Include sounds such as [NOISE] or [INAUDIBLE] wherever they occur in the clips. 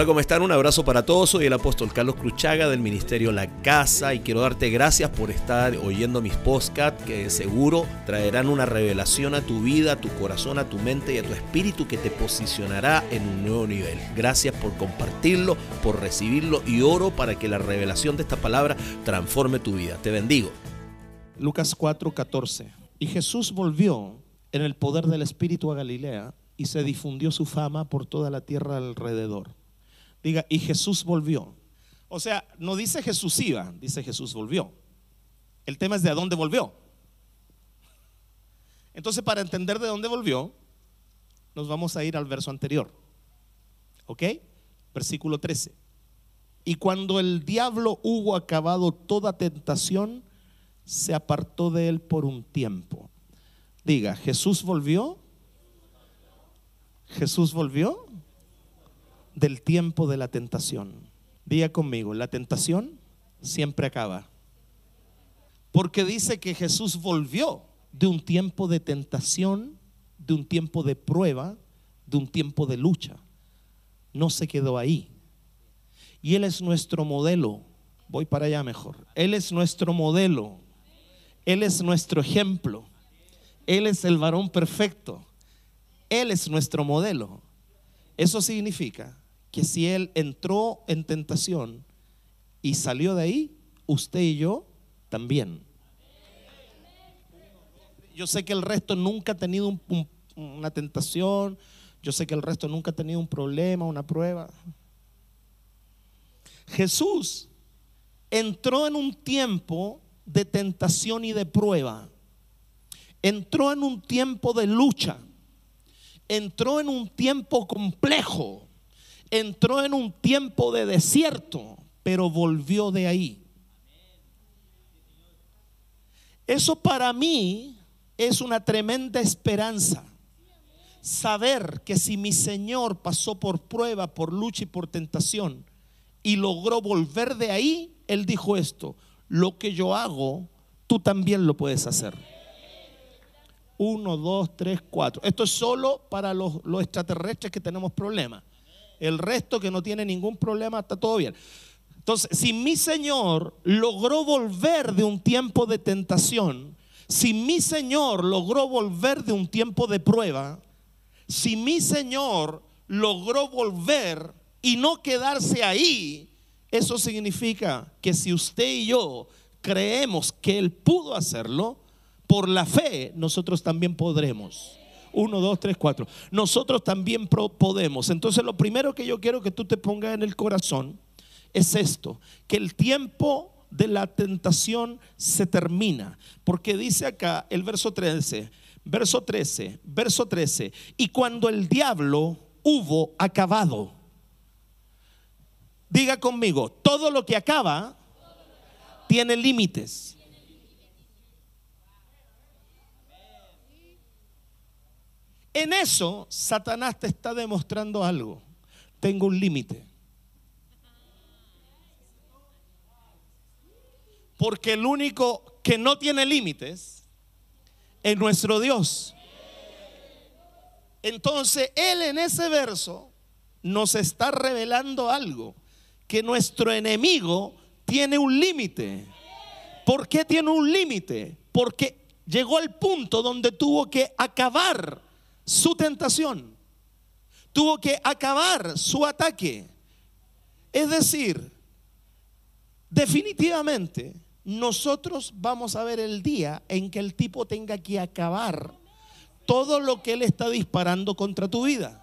Hola, ¿cómo están? Un abrazo para todos. Soy el apóstol Carlos Cruchaga del Ministerio La Casa y quiero darte gracias por estar oyendo mis podcasts que seguro traerán una revelación a tu vida, a tu corazón, a tu mente y a tu espíritu que te posicionará en un nuevo nivel. Gracias por compartirlo, por recibirlo y oro para que la revelación de esta palabra transforme tu vida. Te bendigo. Lucas 4:14. Y Jesús volvió en el poder del Espíritu a Galilea y se difundió su fama por toda la tierra alrededor. Diga, y Jesús volvió. O sea, no dice Jesús iba, dice Jesús volvió. El tema es de a dónde volvió. Entonces, para entender de dónde volvió, nos vamos a ir al verso anterior. ¿Ok? Versículo 13. Y cuando el diablo hubo acabado toda tentación, se apartó de él por un tiempo. Diga, Jesús volvió. Jesús volvió del tiempo de la tentación. Diga conmigo, la tentación siempre acaba. Porque dice que Jesús volvió de un tiempo de tentación, de un tiempo de prueba, de un tiempo de lucha. No se quedó ahí. Y Él es nuestro modelo. Voy para allá mejor. Él es nuestro modelo. Él es nuestro ejemplo. Él es el varón perfecto. Él es nuestro modelo. Eso significa que si Él entró en tentación y salió de ahí, usted y yo también. Yo sé que el resto nunca ha tenido una tentación, yo sé que el resto nunca ha tenido un problema, una prueba. Jesús entró en un tiempo de tentación y de prueba. Entró en un tiempo de lucha. Entró en un tiempo complejo entró en un tiempo de desierto, pero volvió de ahí. Eso para mí es una tremenda esperanza. Saber que si mi Señor pasó por prueba, por lucha y por tentación y logró volver de ahí, Él dijo esto, lo que yo hago, tú también lo puedes hacer. Uno, dos, tres, cuatro. Esto es solo para los, los extraterrestres que tenemos problemas. El resto que no tiene ningún problema está todo bien. Entonces, si mi Señor logró volver de un tiempo de tentación, si mi Señor logró volver de un tiempo de prueba, si mi Señor logró volver y no quedarse ahí, eso significa que si usted y yo creemos que Él pudo hacerlo, por la fe nosotros también podremos. Uno, dos, tres, cuatro. Nosotros también podemos. Entonces lo primero que yo quiero que tú te pongas en el corazón es esto, que el tiempo de la tentación se termina. Porque dice acá el verso 13, verso 13, verso 13, y cuando el diablo hubo acabado, diga conmigo, todo lo que acaba tiene límites. En eso, Satanás te está demostrando algo. Tengo un límite. Porque el único que no tiene límites es nuestro Dios. Entonces, Él en ese verso nos está revelando algo, que nuestro enemigo tiene un límite. ¿Por qué tiene un límite? Porque llegó al punto donde tuvo que acabar su tentación. Tuvo que acabar su ataque. Es decir, definitivamente nosotros vamos a ver el día en que el tipo tenga que acabar todo lo que él está disparando contra tu vida.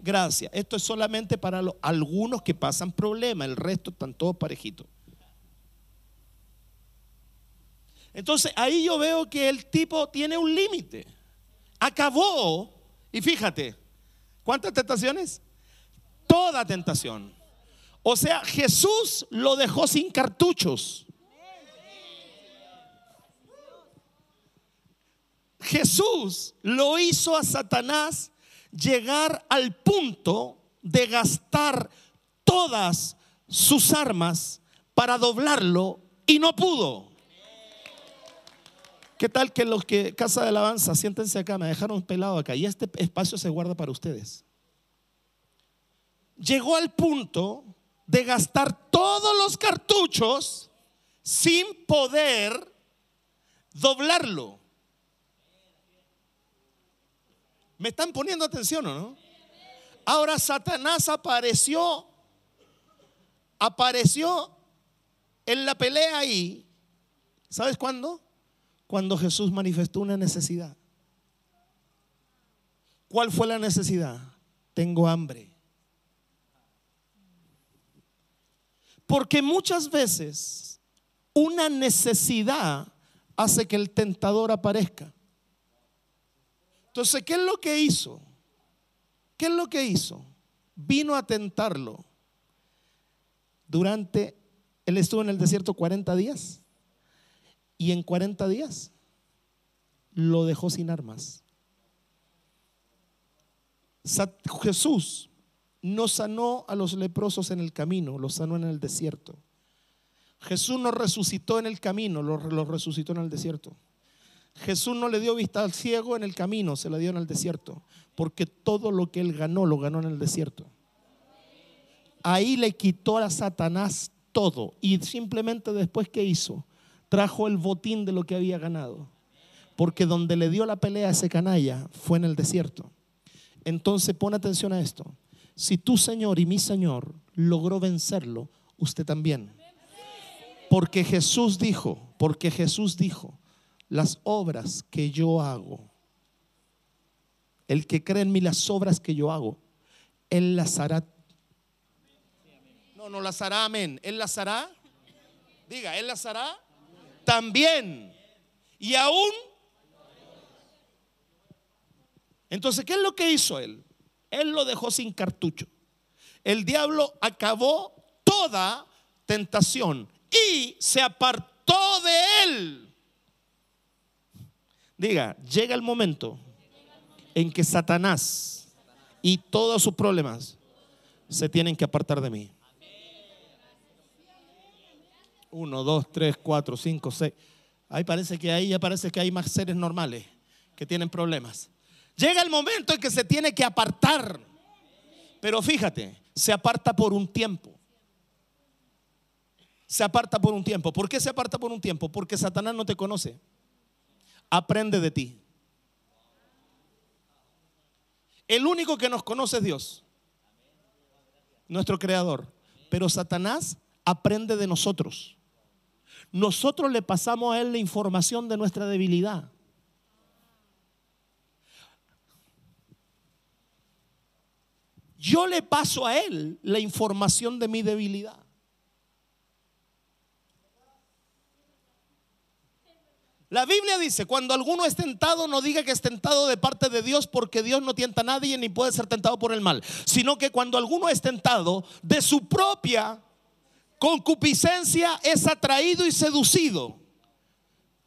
Gracias. Esto es solamente para algunos que pasan problemas, el resto están todos parejitos. Entonces ahí yo veo que el tipo tiene un límite acabó, y fíjate, ¿cuántas tentaciones? Toda tentación. O sea, Jesús lo dejó sin cartuchos. Jesús lo hizo a Satanás llegar al punto de gastar todas sus armas para doblarlo y no pudo. ¿Qué tal que los que, Casa de Alabanza, siéntense acá, me dejaron pelado acá y este espacio se guarda para ustedes? llegó al punto de gastar todos los cartuchos sin poder doblarlo. ¿Me están poniendo atención o no? Ahora Satanás apareció, apareció en la pelea ahí. ¿Sabes cuándo? Cuando Jesús manifestó una necesidad. ¿Cuál fue la necesidad? Tengo hambre. Porque muchas veces una necesidad hace que el tentador aparezca. Entonces, ¿qué es lo que hizo? ¿Qué es lo que hizo? Vino a tentarlo. Durante, él estuvo en el desierto 40 días y en 40 días lo dejó sin armas. Jesús no sanó a los leprosos en el camino, los sanó en el desierto. Jesús no resucitó en el camino, los lo resucitó en el desierto. Jesús no le dio vista al ciego en el camino, se la dio en el desierto, porque todo lo que él ganó lo ganó en el desierto. Ahí le quitó a Satanás todo y simplemente después que hizo, trajo el botín de lo que había ganado. Porque donde le dio la pelea a ese canalla fue en el desierto. Entonces pon atención a esto. Si tu Señor y mi Señor logró vencerlo, usted también. Porque Jesús dijo, porque Jesús dijo, las obras que yo hago, el que cree en mí las obras que yo hago, Él las hará. No, no las hará, amén. Él las hará. Diga, Él las hará también. Y aún. Entonces, ¿qué es lo que hizo Él? Él lo dejó sin cartucho. El diablo acabó toda tentación y se apartó de él. Diga, llega el momento en que Satanás y todos sus problemas se tienen que apartar de mí. Uno, dos, tres, cuatro, cinco, seis. Ahí parece que ahí ya parece que hay más seres normales que tienen problemas. Llega el momento en que se tiene que apartar. Pero fíjate, se aparta por un tiempo se aparta por un tiempo. ¿Por qué se aparta por un tiempo? Porque Satanás no te conoce. Aprende de ti. El único que nos conoce es Dios, nuestro creador. Pero Satanás aprende de nosotros. Nosotros le pasamos a él la información de nuestra debilidad. Yo le paso a él la información de mi debilidad. La Biblia dice, cuando alguno es tentado, no diga que es tentado de parte de Dios, porque Dios no tienta a nadie ni puede ser tentado por el mal, sino que cuando alguno es tentado, de su propia concupiscencia es atraído y seducido.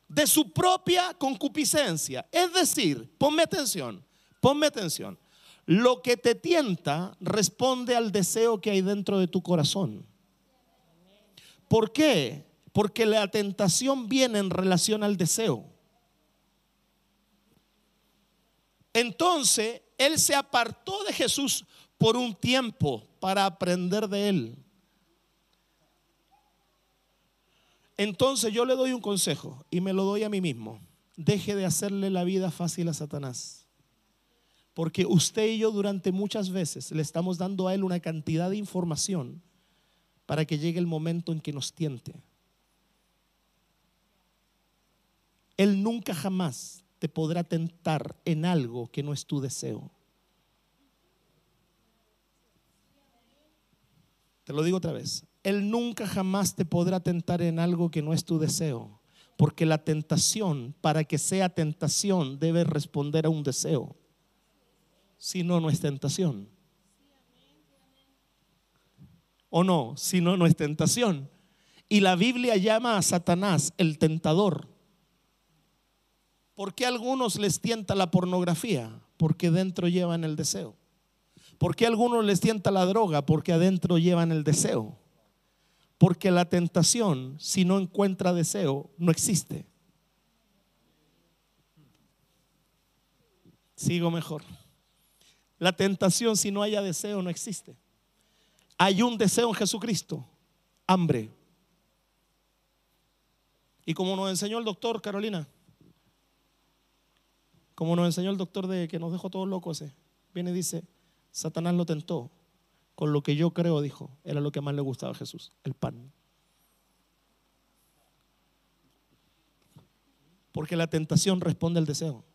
De su propia concupiscencia. Es decir, ponme atención, ponme atención. Lo que te tienta responde al deseo que hay dentro de tu corazón. ¿Por qué? Porque la tentación viene en relación al deseo. Entonces, él se apartó de Jesús por un tiempo para aprender de él. Entonces yo le doy un consejo y me lo doy a mí mismo. Deje de hacerle la vida fácil a Satanás. Porque usted y yo durante muchas veces le estamos dando a él una cantidad de información para que llegue el momento en que nos tiente. Él nunca jamás te podrá tentar en algo que no es tu deseo. Te lo digo otra vez. Él nunca jamás te podrá tentar en algo que no es tu deseo. Porque la tentación, para que sea tentación, debe responder a un deseo. Si no, no es tentación. ¿O no? Si no, no es tentación. Y la Biblia llama a Satanás el tentador. ¿Por qué a algunos les tienta la pornografía? Porque dentro llevan el deseo. ¿Por qué a algunos les tienta la droga? Porque adentro llevan el deseo. Porque la tentación, si no encuentra deseo, no existe. Sigo mejor. La tentación, si no haya deseo, no existe. Hay un deseo en Jesucristo, hambre. Y como nos enseñó el doctor Carolina, como nos enseñó el doctor de que nos dejó todos locos, viene y dice, Satanás lo tentó con lo que yo creo, dijo, era lo que más le gustaba a Jesús, el pan. Porque la tentación responde al deseo.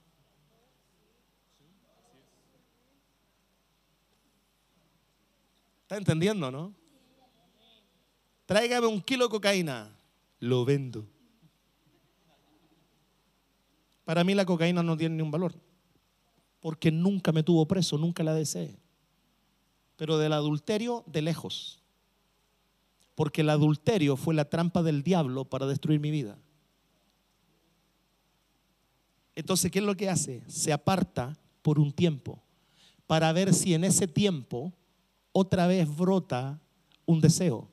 ¿Está entendiendo, no? Tráigame un kilo de cocaína. Lo vendo. Para mí la cocaína no tiene ni un valor. Porque nunca me tuvo preso, nunca la deseé. Pero del adulterio, de lejos. Porque el adulterio fue la trampa del diablo para destruir mi vida. Entonces, ¿qué es lo que hace? Se aparta por un tiempo para ver si en ese tiempo otra vez brota un deseo.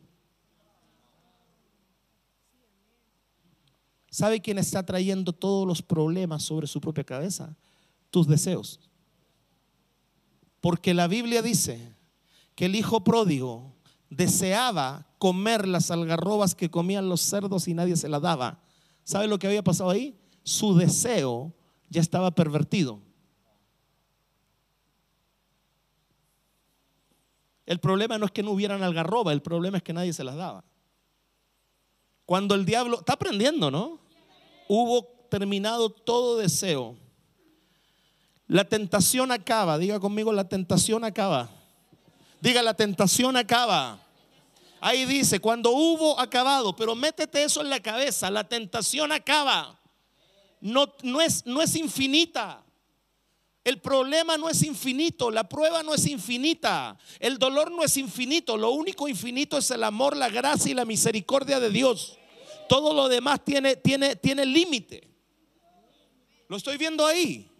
¿Sabe quién está trayendo todos los problemas sobre su propia cabeza? Tus deseos. Porque la Biblia dice que el hijo pródigo deseaba comer las algarrobas que comían los cerdos y nadie se las daba. ¿Sabe lo que había pasado ahí? Su deseo ya estaba pervertido. El problema no es que no hubieran algarroba, el problema es que nadie se las daba. Cuando el diablo, está aprendiendo, ¿no? Hubo terminado todo deseo. La tentación acaba, diga conmigo, la tentación acaba. Diga, la tentación acaba. Ahí dice, cuando hubo acabado, pero métete eso en la cabeza, la tentación acaba. No, no, es, no es infinita. El problema no es infinito, la prueba no es infinita, el dolor no es infinito, lo único infinito es el amor, la gracia y la misericordia de Dios. Todo lo demás tiene, tiene, tiene límite. Lo estoy viendo ahí.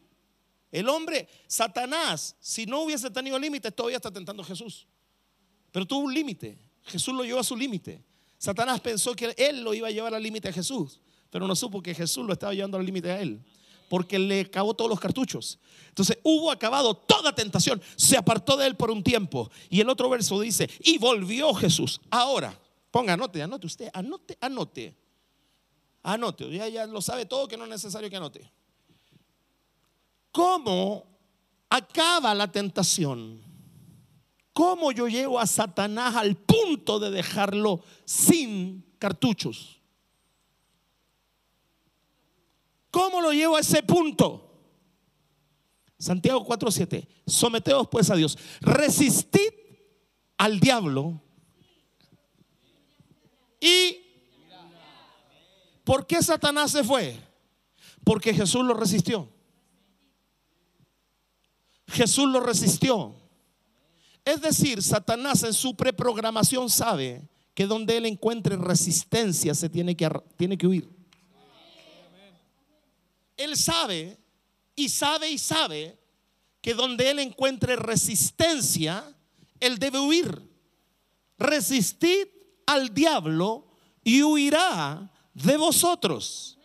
El hombre, Satanás, si no hubiese tenido límites, todavía está tentando a Jesús. Pero tuvo un límite. Jesús lo llevó a su límite. Satanás pensó que él lo iba a llevar al límite a Jesús, pero no supo que Jesús lo estaba llevando al límite a él porque le acabó todos los cartuchos. Entonces hubo acabado toda tentación, se apartó de él por un tiempo. Y el otro verso dice, y volvió Jesús. Ahora, ponga, anote, anote usted, anote, anote. Anote, ya, ya lo sabe todo que no es necesario que anote. ¿Cómo acaba la tentación? ¿Cómo yo llevo a Satanás al punto de dejarlo sin cartuchos? ¿Cómo lo llevo a ese punto? Santiago 4:7. Someteos pues a Dios. Resistid al diablo. ¿Y por qué Satanás se fue? Porque Jesús lo resistió. Jesús lo resistió. Es decir, Satanás en su preprogramación sabe que donde él encuentre resistencia se tiene que, tiene que huir. Él sabe y sabe y sabe que donde Él encuentre resistencia, Él debe huir. Resistid al diablo y huirá de vosotros.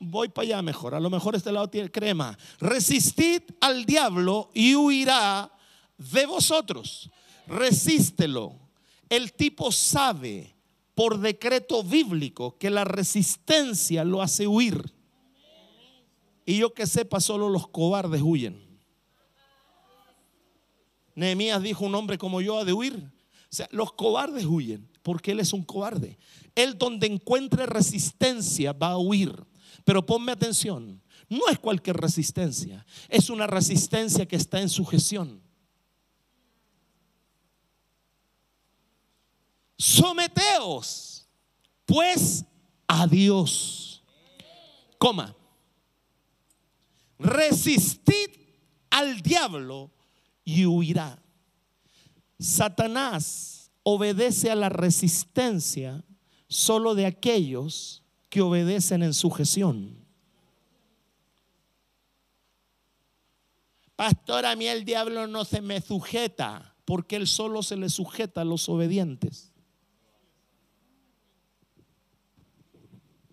Voy para allá mejor. A lo mejor este lado tiene crema. Resistid al diablo y huirá de vosotros. Resístelo. El tipo sabe por decreto bíblico que la resistencia lo hace huir. Y yo que sepa, solo los cobardes huyen. Nehemías dijo, un hombre como yo ha de huir. O sea, los cobardes huyen porque él es un cobarde. Él donde encuentre resistencia va a huir. Pero ponme atención, no es cualquier resistencia, es una resistencia que está en sujeción. Someteos pues a Dios. Coma resistid al diablo y huirá. Satanás obedece a la resistencia solo de aquellos que obedecen en sujeción. Pastor, a mí el diablo no se me sujeta, porque él solo se le sujeta a los obedientes.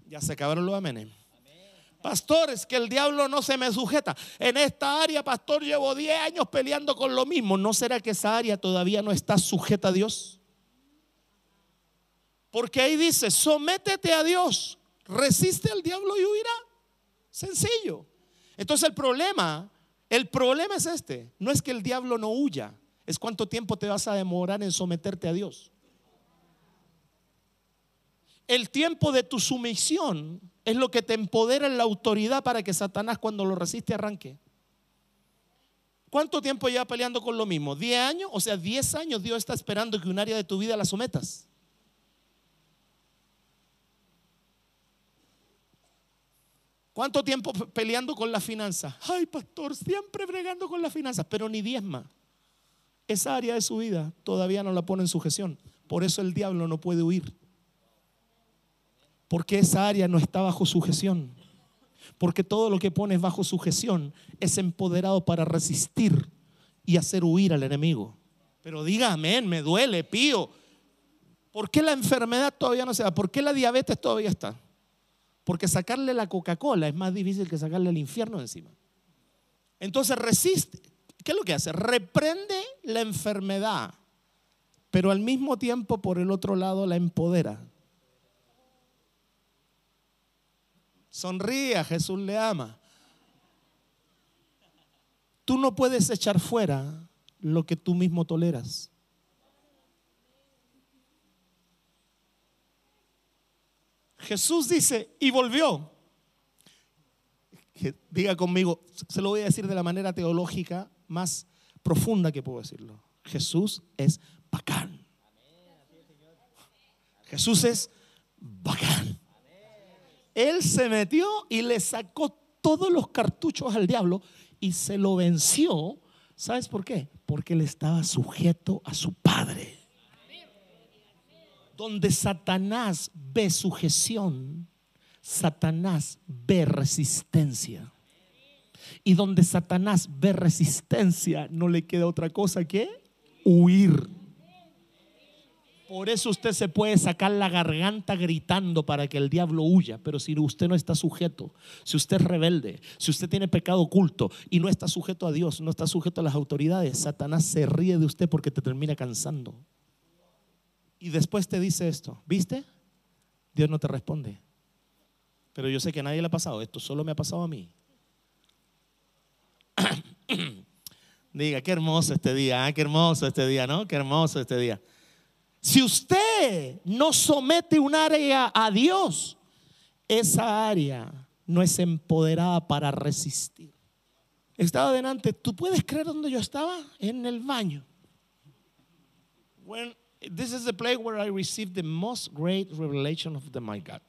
Ya se acabaron los amenes. Pastor, es que el diablo no se me sujeta. En esta área, pastor, llevo 10 años peleando con lo mismo. ¿No será que esa área todavía no está sujeta a Dios? Porque ahí dice, sométete a Dios, resiste al diablo y huirá. Sencillo. Entonces el problema, el problema es este. No es que el diablo no huya, es cuánto tiempo te vas a demorar en someterte a Dios. El tiempo de tu sumisión es lo que te empodera en la autoridad para que Satanás cuando lo resiste arranque. ¿Cuánto tiempo lleva peleando con lo mismo? ¿10 años? O sea, 10 años Dios está esperando que un área de tu vida la sometas. ¿Cuánto tiempo peleando con la finanza? Ay, pastor, siempre bregando con la finanza, pero ni diezma. Esa área de su vida todavía no la pone en sujeción. Por eso el diablo no puede huir. Porque esa área no está bajo sujeción. Porque todo lo que pones bajo sujeción es empoderado para resistir y hacer huir al enemigo. Pero diga amén, me duele, pío. ¿Por qué la enfermedad todavía no se da? ¿Por qué la diabetes todavía está? Porque sacarle la Coca-Cola es más difícil que sacarle el infierno encima. Entonces resiste. ¿Qué es lo que hace? Reprende la enfermedad, pero al mismo tiempo por el otro lado la empodera. Sonríe, Jesús le ama. Tú no puedes echar fuera lo que tú mismo toleras. Jesús dice, y volvió. Diga conmigo, se lo voy a decir de la manera teológica más profunda que puedo decirlo. Jesús es bacán. Jesús es bacán. Él se metió y le sacó todos los cartuchos al diablo y se lo venció. ¿Sabes por qué? Porque él estaba sujeto a su padre. Donde Satanás ve sujeción, Satanás ve resistencia. Y donde Satanás ve resistencia, no le queda otra cosa que huir. Por eso usted se puede sacar la garganta gritando para que el diablo huya, pero si usted no está sujeto, si usted es rebelde, si usted tiene pecado oculto y no está sujeto a Dios, no está sujeto a las autoridades, Satanás se ríe de usted porque te termina cansando. Y después te dice esto, ¿viste? Dios no te responde. Pero yo sé que a nadie le ha pasado esto, solo me ha pasado a mí. [COUGHS] Diga, qué hermoso este día, ¿ah? qué hermoso este día, ¿no? Qué hermoso este día. Si usted no somete un área a Dios, esa área no es empoderada para resistir. Estaba delante, ¿tú puedes creer dónde yo estaba? En el baño. When, this is the place where I received the most great revelation of the, my God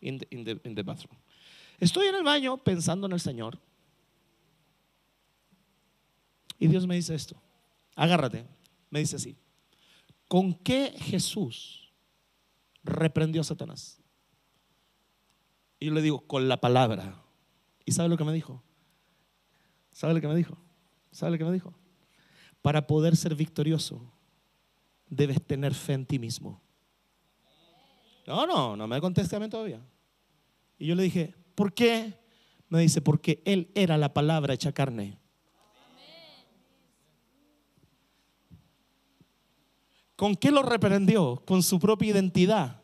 in the, in, the, in the bathroom. Estoy en el baño pensando en el Señor. Y Dios me dice esto. Agárrate. Me dice así. ¿Con qué Jesús reprendió a Satanás? Y yo le digo, con la palabra. ¿Y sabe lo que me dijo? ¿Sabe lo que me dijo? ¿Sabe lo que me dijo? Para poder ser victorioso, debes tener fe en ti mismo. No, no, no me conteste a mí todavía. Y yo le dije, ¿por qué? Me dice, porque Él era la palabra hecha carne. ¿Con qué lo reprendió? Con su propia identidad.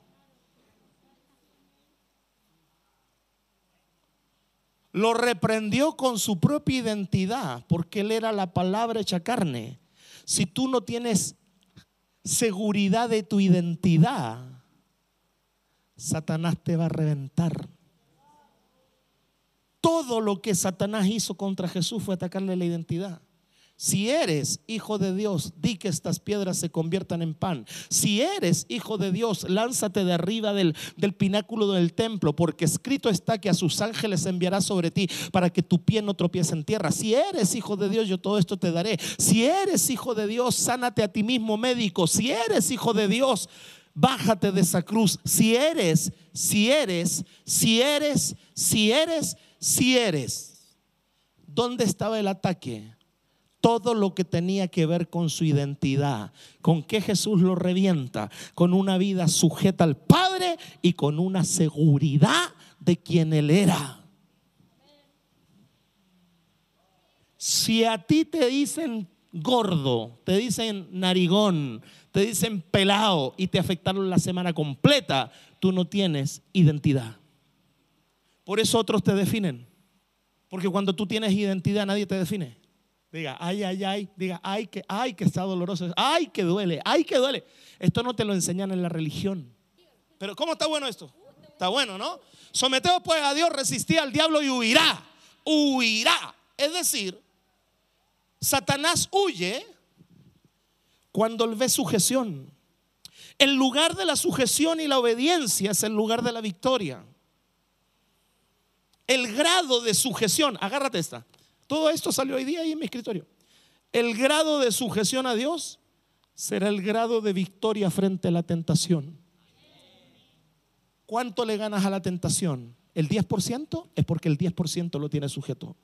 Lo reprendió con su propia identidad, porque él era la palabra hecha carne. Si tú no tienes seguridad de tu identidad, Satanás te va a reventar. Todo lo que Satanás hizo contra Jesús fue atacarle la identidad. Si eres hijo de Dios, di que estas piedras se conviertan en pan. Si eres hijo de Dios, lánzate de arriba del, del, pináculo del templo, porque escrito está que a sus ángeles enviará sobre ti para que tu pie no tropiece en tierra. Si eres hijo de Dios, yo todo esto te daré. Si eres hijo de Dios, sánate a ti mismo médico. Si eres hijo de Dios, bájate de esa cruz. Si eres, si eres, si eres, si eres, si eres. ¿Dónde estaba el ataque? todo lo que tenía que ver con su identidad. ¿Con qué Jesús lo revienta? Con una vida sujeta al Padre y con una seguridad de quien Él era. Si a ti te dicen gordo, te dicen narigón, te dicen pelado y te afectaron la semana completa, tú no tienes identidad. Por eso otros te definen. Porque cuando tú tienes identidad nadie te define. Diga, ay, ay, ay, diga, ay, que, ay, que está doloroso, ay, que duele, ay, que duele. Esto no te lo enseñan en la religión. Pero ¿cómo está bueno esto? Está bueno, ¿no? Someteos pues a Dios, resistí al diablo y huirá. Huirá. Es decir, Satanás huye cuando él ve sujeción. El lugar de la sujeción y la obediencia es el lugar de la victoria. El grado de sujeción, agárrate esta. Todo esto salió hoy día ahí en mi escritorio. El grado de sujeción a Dios será el grado de victoria frente a la tentación. ¿Cuánto le ganas a la tentación? ¿El 10%? Es porque el 10% lo tiene sujeto.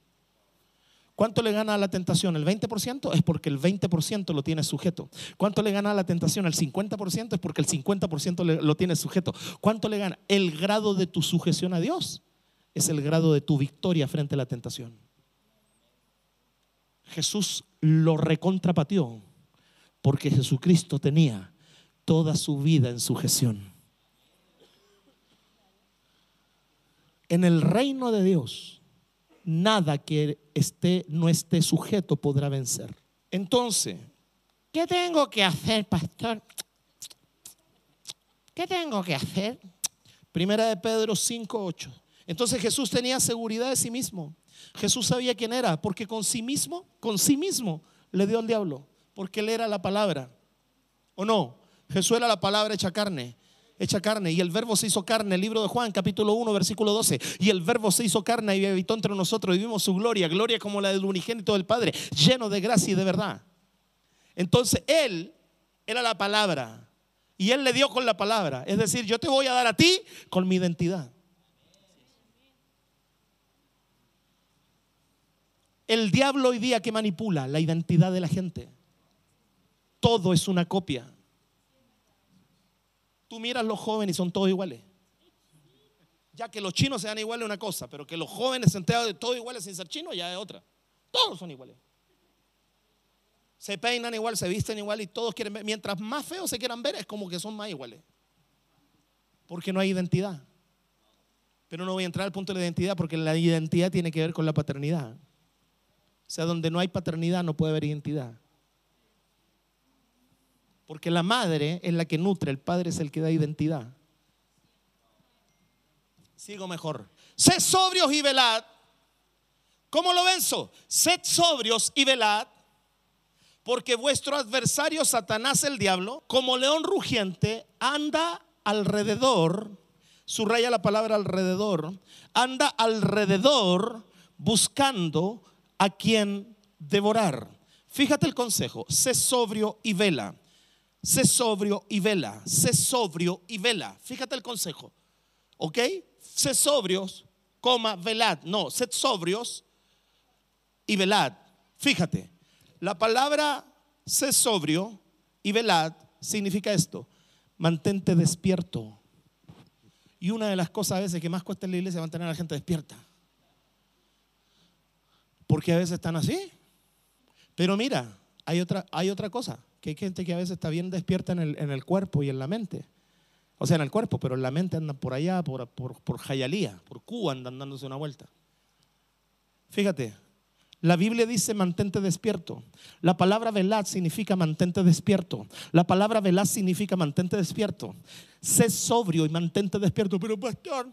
¿Cuánto le gana a la tentación? ¿El 20%? Es porque el 20% lo tiene sujeto. ¿Cuánto le gana a la tentación? ¿El 50%? Es porque el 50% lo tiene sujeto. ¿Cuánto le gana? El grado de tu sujeción a Dios es el grado de tu victoria frente a la tentación. Jesús lo recontrapatió porque Jesucristo tenía toda su vida en sujeción. En el reino de Dios, nada que esté, no esté sujeto podrá vencer. Entonces, ¿qué tengo que hacer, pastor? ¿Qué tengo que hacer? Primera de Pedro 5:8. Entonces Jesús tenía seguridad de sí mismo. Jesús sabía quién era, porque con sí mismo, con sí mismo le dio al diablo, porque él era la palabra. ¿O no? Jesús era la palabra hecha carne hecha carne. Y el verbo se hizo carne, el libro de Juan, capítulo 1, versículo 12. Y el verbo se hizo carne y habitó entre nosotros y vimos su gloria, gloria como la del unigénito del Padre, lleno de gracia y de verdad. Entonces Él era la palabra. Y Él le dio con la palabra. Es decir, yo te voy a dar a ti con mi identidad. El diablo hoy día que manipula la identidad de la gente. Todo es una copia. Tú miras los jóvenes y son todos iguales. Ya que los chinos sean iguales es una cosa, pero que los jóvenes se de todos iguales sin ser chinos ya es otra. Todos son iguales. Se peinan igual, se visten igual y todos quieren ver. Mientras más feos se quieran ver, es como que son más iguales. Porque no hay identidad. Pero no voy a entrar al punto de la identidad porque la identidad tiene que ver con la paternidad. O sea, donde no hay paternidad no puede haber identidad. Porque la madre es la que nutre, el padre es el que da identidad. Sigo mejor. Sed sobrios y velad. ¿Cómo lo venzo? Sed sobrios y velad. Porque vuestro adversario Satanás el diablo, como león rugiente, anda alrededor, subraya la palabra alrededor, anda alrededor buscando a quien devorar. Fíjate el consejo, sé sobrio y vela. Sé sobrio y vela. Sé sobrio y vela. Fíjate el consejo. ¿Ok? Sé sobrios, coma, velad. No, sed sobrios y velad. Fíjate, la palabra sé sobrio y velad significa esto. Mantente despierto. Y una de las cosas a veces que más cuesta en la iglesia es mantener a la gente despierta. Porque a veces están así. Pero mira, hay otra, hay otra cosa que hay gente que a veces está bien despierta en el, en el cuerpo y en la mente. O sea, en el cuerpo, pero en la mente andan por allá, por, por, por Jayalía, por Cuba andan dándose una vuelta. Fíjate, la Biblia dice mantente despierto. La palabra velad significa mantente despierto. La palabra velad significa mantente despierto. Sé sobrio y mantente despierto. Pero pastor,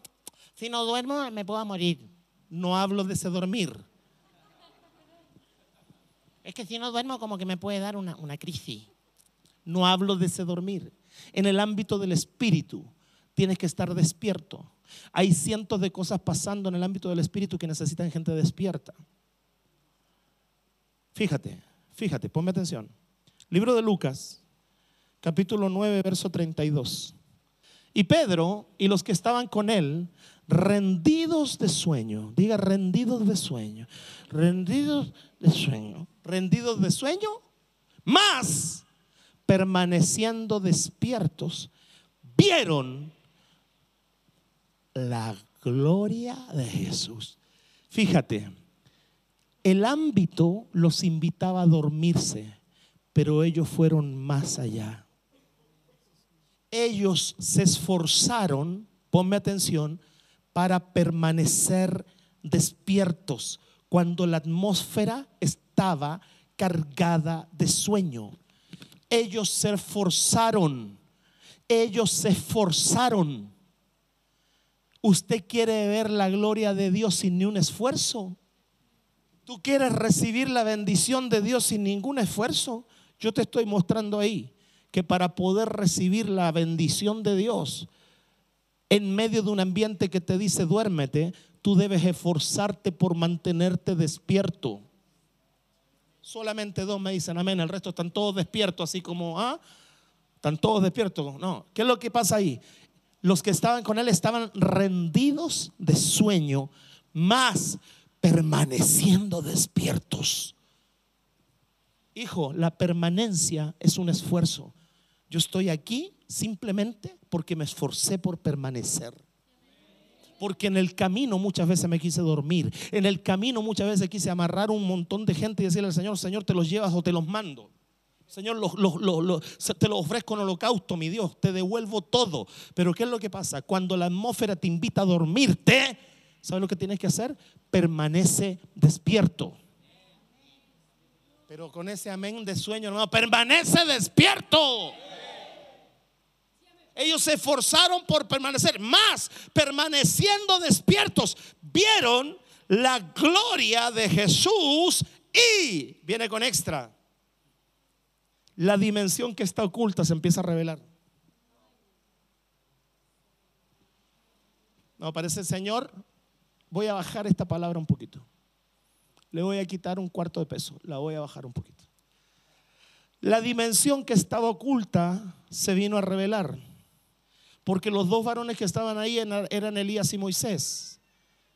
si no duermo me puedo morir. No hablo de ese dormir. Es que si no duermo como que me puede dar una, crisis. No hablo de ese dormir. En el ámbito del espíritu tienes que estar despierto. Hay cientos de cosas pasando en el ámbito del espíritu que necesitan gente despierta. Fíjate, fíjate, ponme atención. Libro de Lucas, capítulo 9, verso 32. Y Pedro y los que estaban con él, rendidos de sueño, diga rendidos de sueño, rendidos de sueño, rendidos de sueño, más permaneciendo despiertos, vieron la gloria de Jesús. Fíjate, El ámbito los invitaba a dormirse, pero ellos fueron más allá. Ellos se esforzaron, ponme atención, para permanecer despiertos cuando la atmósfera estaba cargada de sueño. Ellos se esforzaron, ellos se esforzaron. ¿Usted quiere ver la gloria de Dios sin ni un esfuerzo? ¿Tú quieres recibir la bendición de Dios sin ningún esfuerzo? Yo te estoy mostrando ahí que para poder recibir la bendición de Dios en medio de un ambiente que te dice duérmete, tú debes esforzarte por mantenerte despierto. Solamente dos me dicen amén, el resto están todos despiertos, así como, ah, están todos despiertos. No, ¿qué es lo que pasa ahí? Los que estaban con él estaban rendidos de sueño, más permaneciendo despiertos. Hijo, la permanencia es un esfuerzo. Yo estoy aquí simplemente porque me esforcé por permanecer. Porque en el camino muchas veces me quise dormir. En el camino muchas veces quise amarrar un montón de gente y decirle al Señor, Señor, te los llevas o te los mando. Señor, te lo ofrezco en holocausto, mi Dios, te devuelvo todo. Pero ¿qué es lo que pasa? Cuando la atmósfera te invita a dormirte, ¿sabes lo que tienes que hacer? Permanece despierto. Pero con ese amén de sueño, no, permanece despierto. Ellos se esforzaron por permanecer, más permaneciendo despiertos, vieron la gloria de Jesús y, viene con extra, la dimensión que está oculta se empieza a revelar. No, parece, Señor, voy a bajar esta palabra un poquito. Le voy a quitar un cuarto de peso, la voy a bajar un poquito. La dimensión que estaba oculta se vino a revelar. Porque los dos varones que estaban ahí eran Elías y Moisés,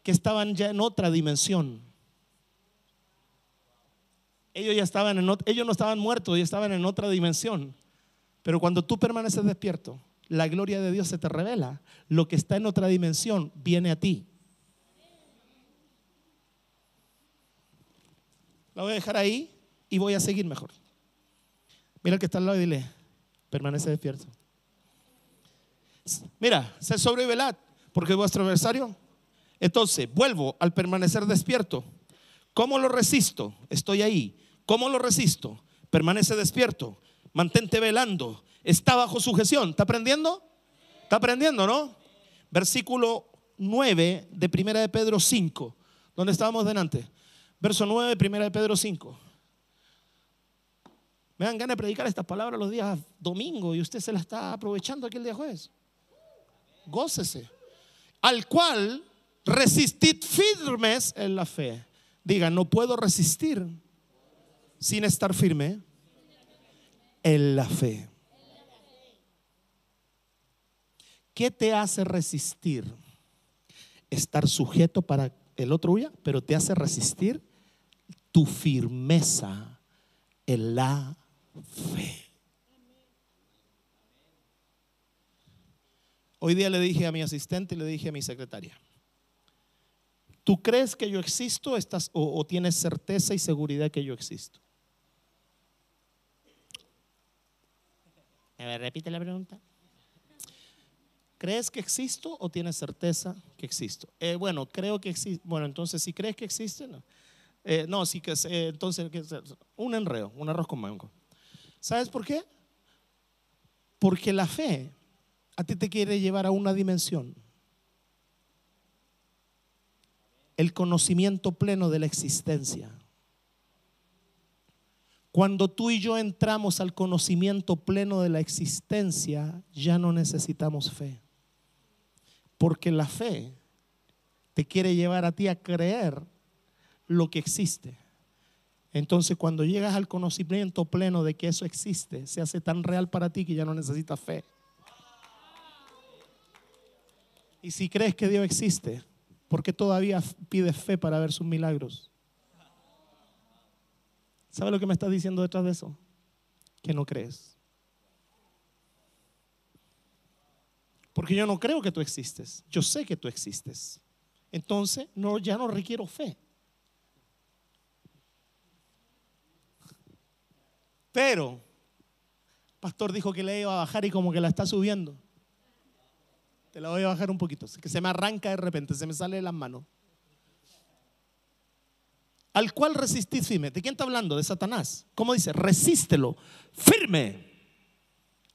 que estaban ya en otra dimensión. Ellos ya estaban en ellos no estaban muertos, ellos estaban en otra dimensión. Pero cuando tú permaneces despierto, la gloria de Dios se te revela. Lo que está en otra dimensión viene a ti. La voy a dejar ahí y voy a seguir mejor. Mira el que está al lado y dile, permanece despierto. Mira, se sobrevelad, porque es vuestro adversario. Entonces, vuelvo al permanecer despierto. ¿Cómo lo resisto? Estoy ahí. ¿Cómo lo resisto? Permanece despierto. Mantente velando. Está bajo sujeción. ¿Está aprendiendo? ¿Está aprendiendo, no? Versículo 9 de Primera de Pedro 5, donde estábamos delante. Verso 9 de Primera de Pedro 5. Me dan ganas de predicar estas palabras los días domingo y usted se la está aprovechando aquí el día jueves gócese. Al cual resistid firmes en la fe. Diga, no puedo resistir sin estar firme en la fe. ¿Qué te hace resistir? Estar sujeto para el otro huya, pero te hace resistir tu firmeza en la fe. Hoy día le dije a mi asistente y le dije a mi secretaria, ¿tú crees que yo existo estás, o, tienes certeza y seguridad que yo existo? A ver, repite la pregunta. ¿Crees que existo o tienes certeza que existo? Eh, bueno, creo que existe. Bueno, entonces, si crees que existe, no. Eh, no, sí que eh, entonces, un enredo, un arroz con mango. ¿Sabes por qué? Porque la fe a ti te quiere llevar a una dimensión. El conocimiento pleno de la existencia. Cuando tú y yo entramos al conocimiento pleno de la existencia, ya no necesitamos fe. Porque la fe te quiere llevar a ti a creer lo que existe. Entonces cuando llegas al conocimiento pleno de que eso existe, se hace tan real para ti que ya no necesitas fe. Y si crees que Dios existe, ¿por qué todavía pides fe para ver sus milagros? ¿Sabe lo que me estás diciendo detrás de eso? Que no crees. Porque yo no creo que tú existes. Yo sé que tú existes. Entonces, no, ya no requiero fe. Pero, el pastor dijo que le iba a bajar y como que la está subiendo. Te la voy a bajar un poquito, que se me arranca de repente, se me sale de las manos. Al cual resistís firme. ¿De quién está hablando? De Satanás. ¿Cómo dice? Resístelo firme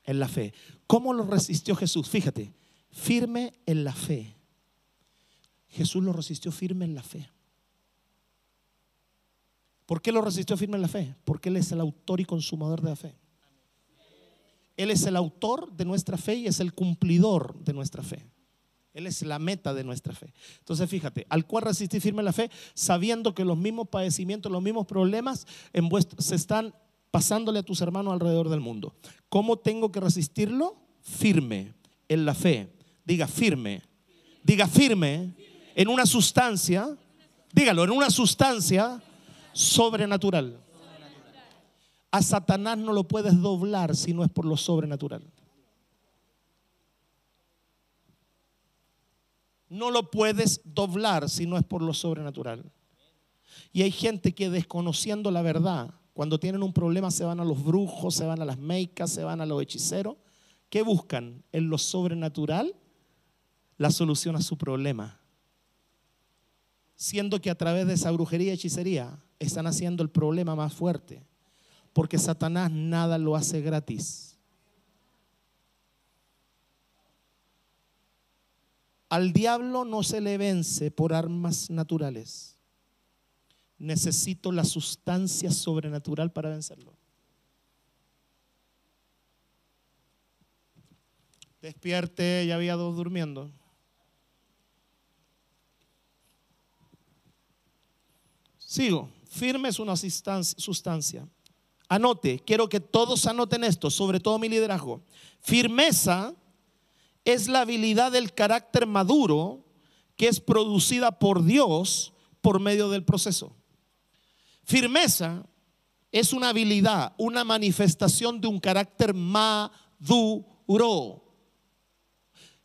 en la fe. ¿Cómo lo resistió Jesús? Fíjate, firme en la fe. Jesús lo resistió firme en la fe. ¿Por qué lo resistió firme en la fe? Porque Él es el autor y consumador de la fe. Él es el autor de nuestra fe y es el cumplidor de nuestra fe. Él es la meta de nuestra fe. Entonces, fíjate, al cual resistir firme la fe, sabiendo que los mismos padecimientos, los mismos problemas en se están pasándole a tus hermanos alrededor del mundo. ¿Cómo tengo que resistirlo? Firme en la fe. Diga firme. Diga firme en una sustancia. Dígalo, en una sustancia sobrenatural. A Satanás no lo puedes doblar si no es por lo sobrenatural. No lo puedes doblar si no es por lo sobrenatural. Y hay gente que desconociendo la verdad, cuando tienen un problema se van a los brujos, se van a las meicas, se van a los hechiceros. ¿Qué buscan? En lo sobrenatural la solución a su problema. Siendo que a través de esa brujería y hechicería están haciendo el problema más fuerte. Porque Satanás nada lo hace gratis. Al diablo no se le vence por armas naturales. Necesito la sustancia sobrenatural para vencerlo. Despierte, ya había dos durmiendo. Sigo. Firme es una sustancia. Anote, quiero que todos anoten esto, sobre todo mi liderazgo. Firmeza es la habilidad del carácter maduro que es producida por Dios por medio del proceso. Firmeza es una habilidad, una manifestación de un carácter maduro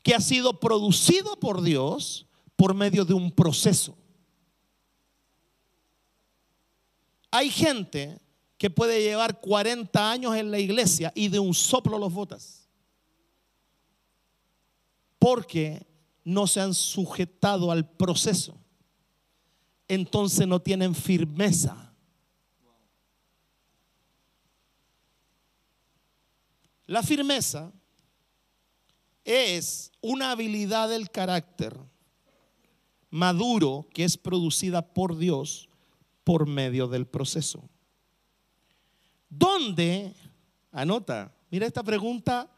que ha sido producido por Dios por medio de un proceso. Hay gente que puede llevar 40 años en la iglesia y de un soplo los botas porque no se han sujetado al proceso. Entonces no tienen firmeza. La firmeza es una habilidad del carácter maduro que es producida por Dios por medio del proceso. ¿Dónde? Anota, mira esta pregunta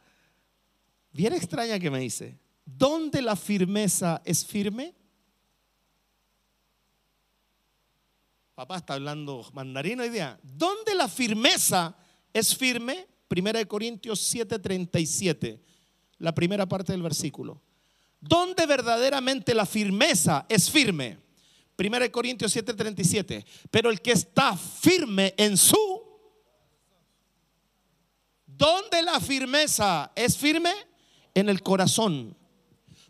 bien extraña que me dice. ¿Dónde la firmeza es firme? Papá está hablando mandarín hoy día. ¿Dónde la firmeza es firme? Primera de Corintios 7:37, la primera parte del versículo. ¿Dónde verdaderamente la firmeza es firme? Primera de Corintios 7:37. Pero el que está firme en su... ¿Dónde la firmeza es firme? En el corazón.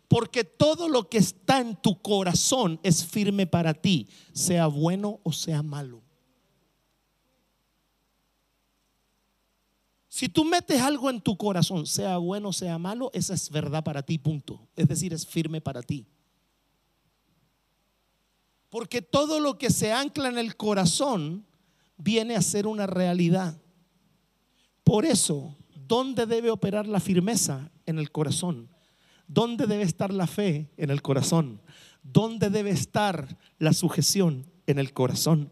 Porque todo lo que está en tu corazón es firme para ti, sea bueno o sea malo. Si tú metes algo en tu corazón, sea bueno o sea malo, esa es verdad para ti, punto. Es decir, es firme para ti. Porque todo lo que se ancla en el corazón viene a ser una realidad. Por eso, ¿dónde debe operar la firmeza? En el corazón. ¿Dónde debe estar la fe? En el corazón. ¿Dónde debe estar la sujeción? En el corazón.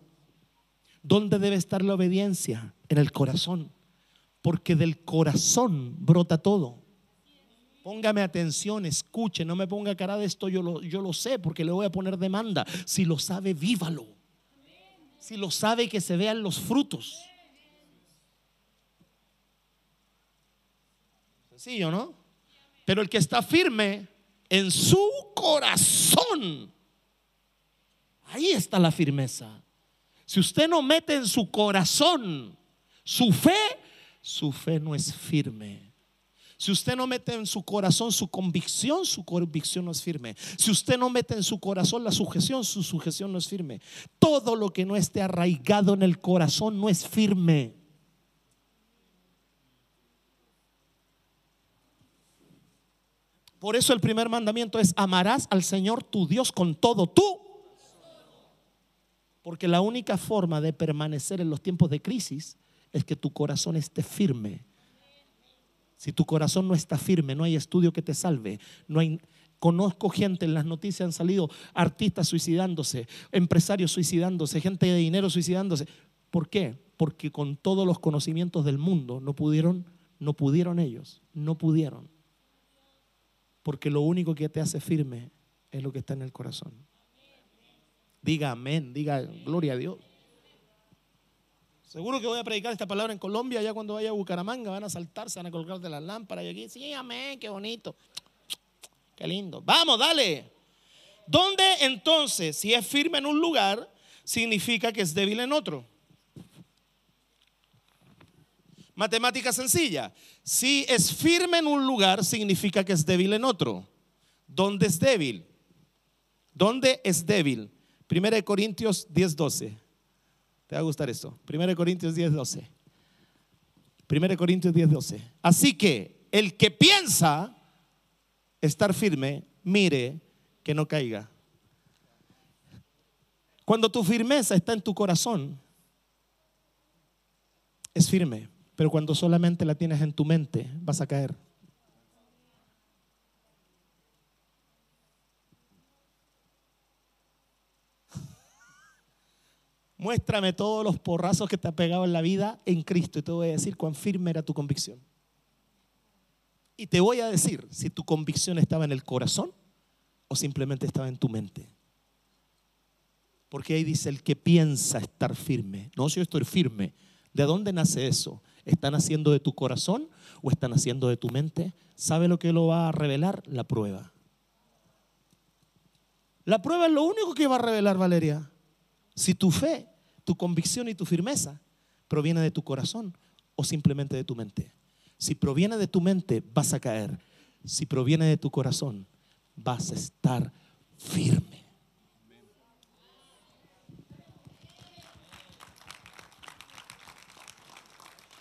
¿Dónde debe estar la obediencia? En el corazón. Porque del corazón brota todo. Póngame atención, escuche, no me ponga cara de esto, yo lo, yo lo sé porque le voy a poner demanda. Si lo sabe, vívalo. Si lo sabe, que se vean los frutos. Sencillo, ¿no? Pero el que está firme en su corazón, ahí está la firmeza. Si usted no mete en su corazón su fe, su fe no es firme. Si usted no mete en su corazón su convicción, su convicción no es firme. Si usted no mete en su corazón la sujeción, su sujeción no es firme. Todo lo que no esté arraigado en el corazón no es firme. Por eso el primer mandamiento es amarás al Señor tu Dios con todo tú. Porque la única forma de permanecer en los tiempos de crisis es que tu corazón esté firme. Si tu corazón no está firme, no hay estudio que te salve, no hay Conozco gente, en las noticias han salido artistas suicidándose, empresarios suicidándose, gente de dinero suicidándose. ¿Por qué? Porque con todos los conocimientos del mundo no pudieron, no pudieron ellos, no pudieron. Porque lo único que te hace firme es lo que está en el corazón. Diga amén, diga gloria a Dios. Seguro que voy a predicar esta palabra en Colombia, ya cuando vaya a Bucaramanga van a saltar, se van a colgar de las lámparas y aquí, sí, amén, qué bonito. Qué lindo. Vamos, dale. ¿Dónde entonces, si es firme en un lugar, significa que es débil en otro? Matemática sencilla. Si es firme en un lugar, significa que es débil en otro. ¿Dónde es débil? ¿Dónde es débil? 1 Corintios 10, 12. ¿Te va a gustar esto? 1 Corintios 10, 12. 1 Corintios 10, 12. Así que el que piensa estar firme, mire que no caiga. Cuando tu firmeza está en tu corazón, es firme, pero cuando solamente la tienes en tu mente, vas a caer. [LAUGHS] Muéstrame todos los porrazos que te ha pegado en la vida en Cristo y te voy a decir cuán firme era tu convicción. Y te voy a decir si tu convicción estaba en el corazón o simplemente estaba en tu mente. Porque ahí dice el que piensa estar firme. No, si yo estoy firme. ¿De dónde nace eso? ¿Están haciendo de tu corazón o están haciendo de tu mente? ¿Sabe lo que lo va a revelar? La prueba. La prueba es lo único que va a revelar, Valeria. Si tu fe, tu convicción y tu firmeza proviene de tu corazón o simplemente de tu mente. Si proviene de tu mente, vas a caer. Si proviene de tu corazón, vas a estar firme.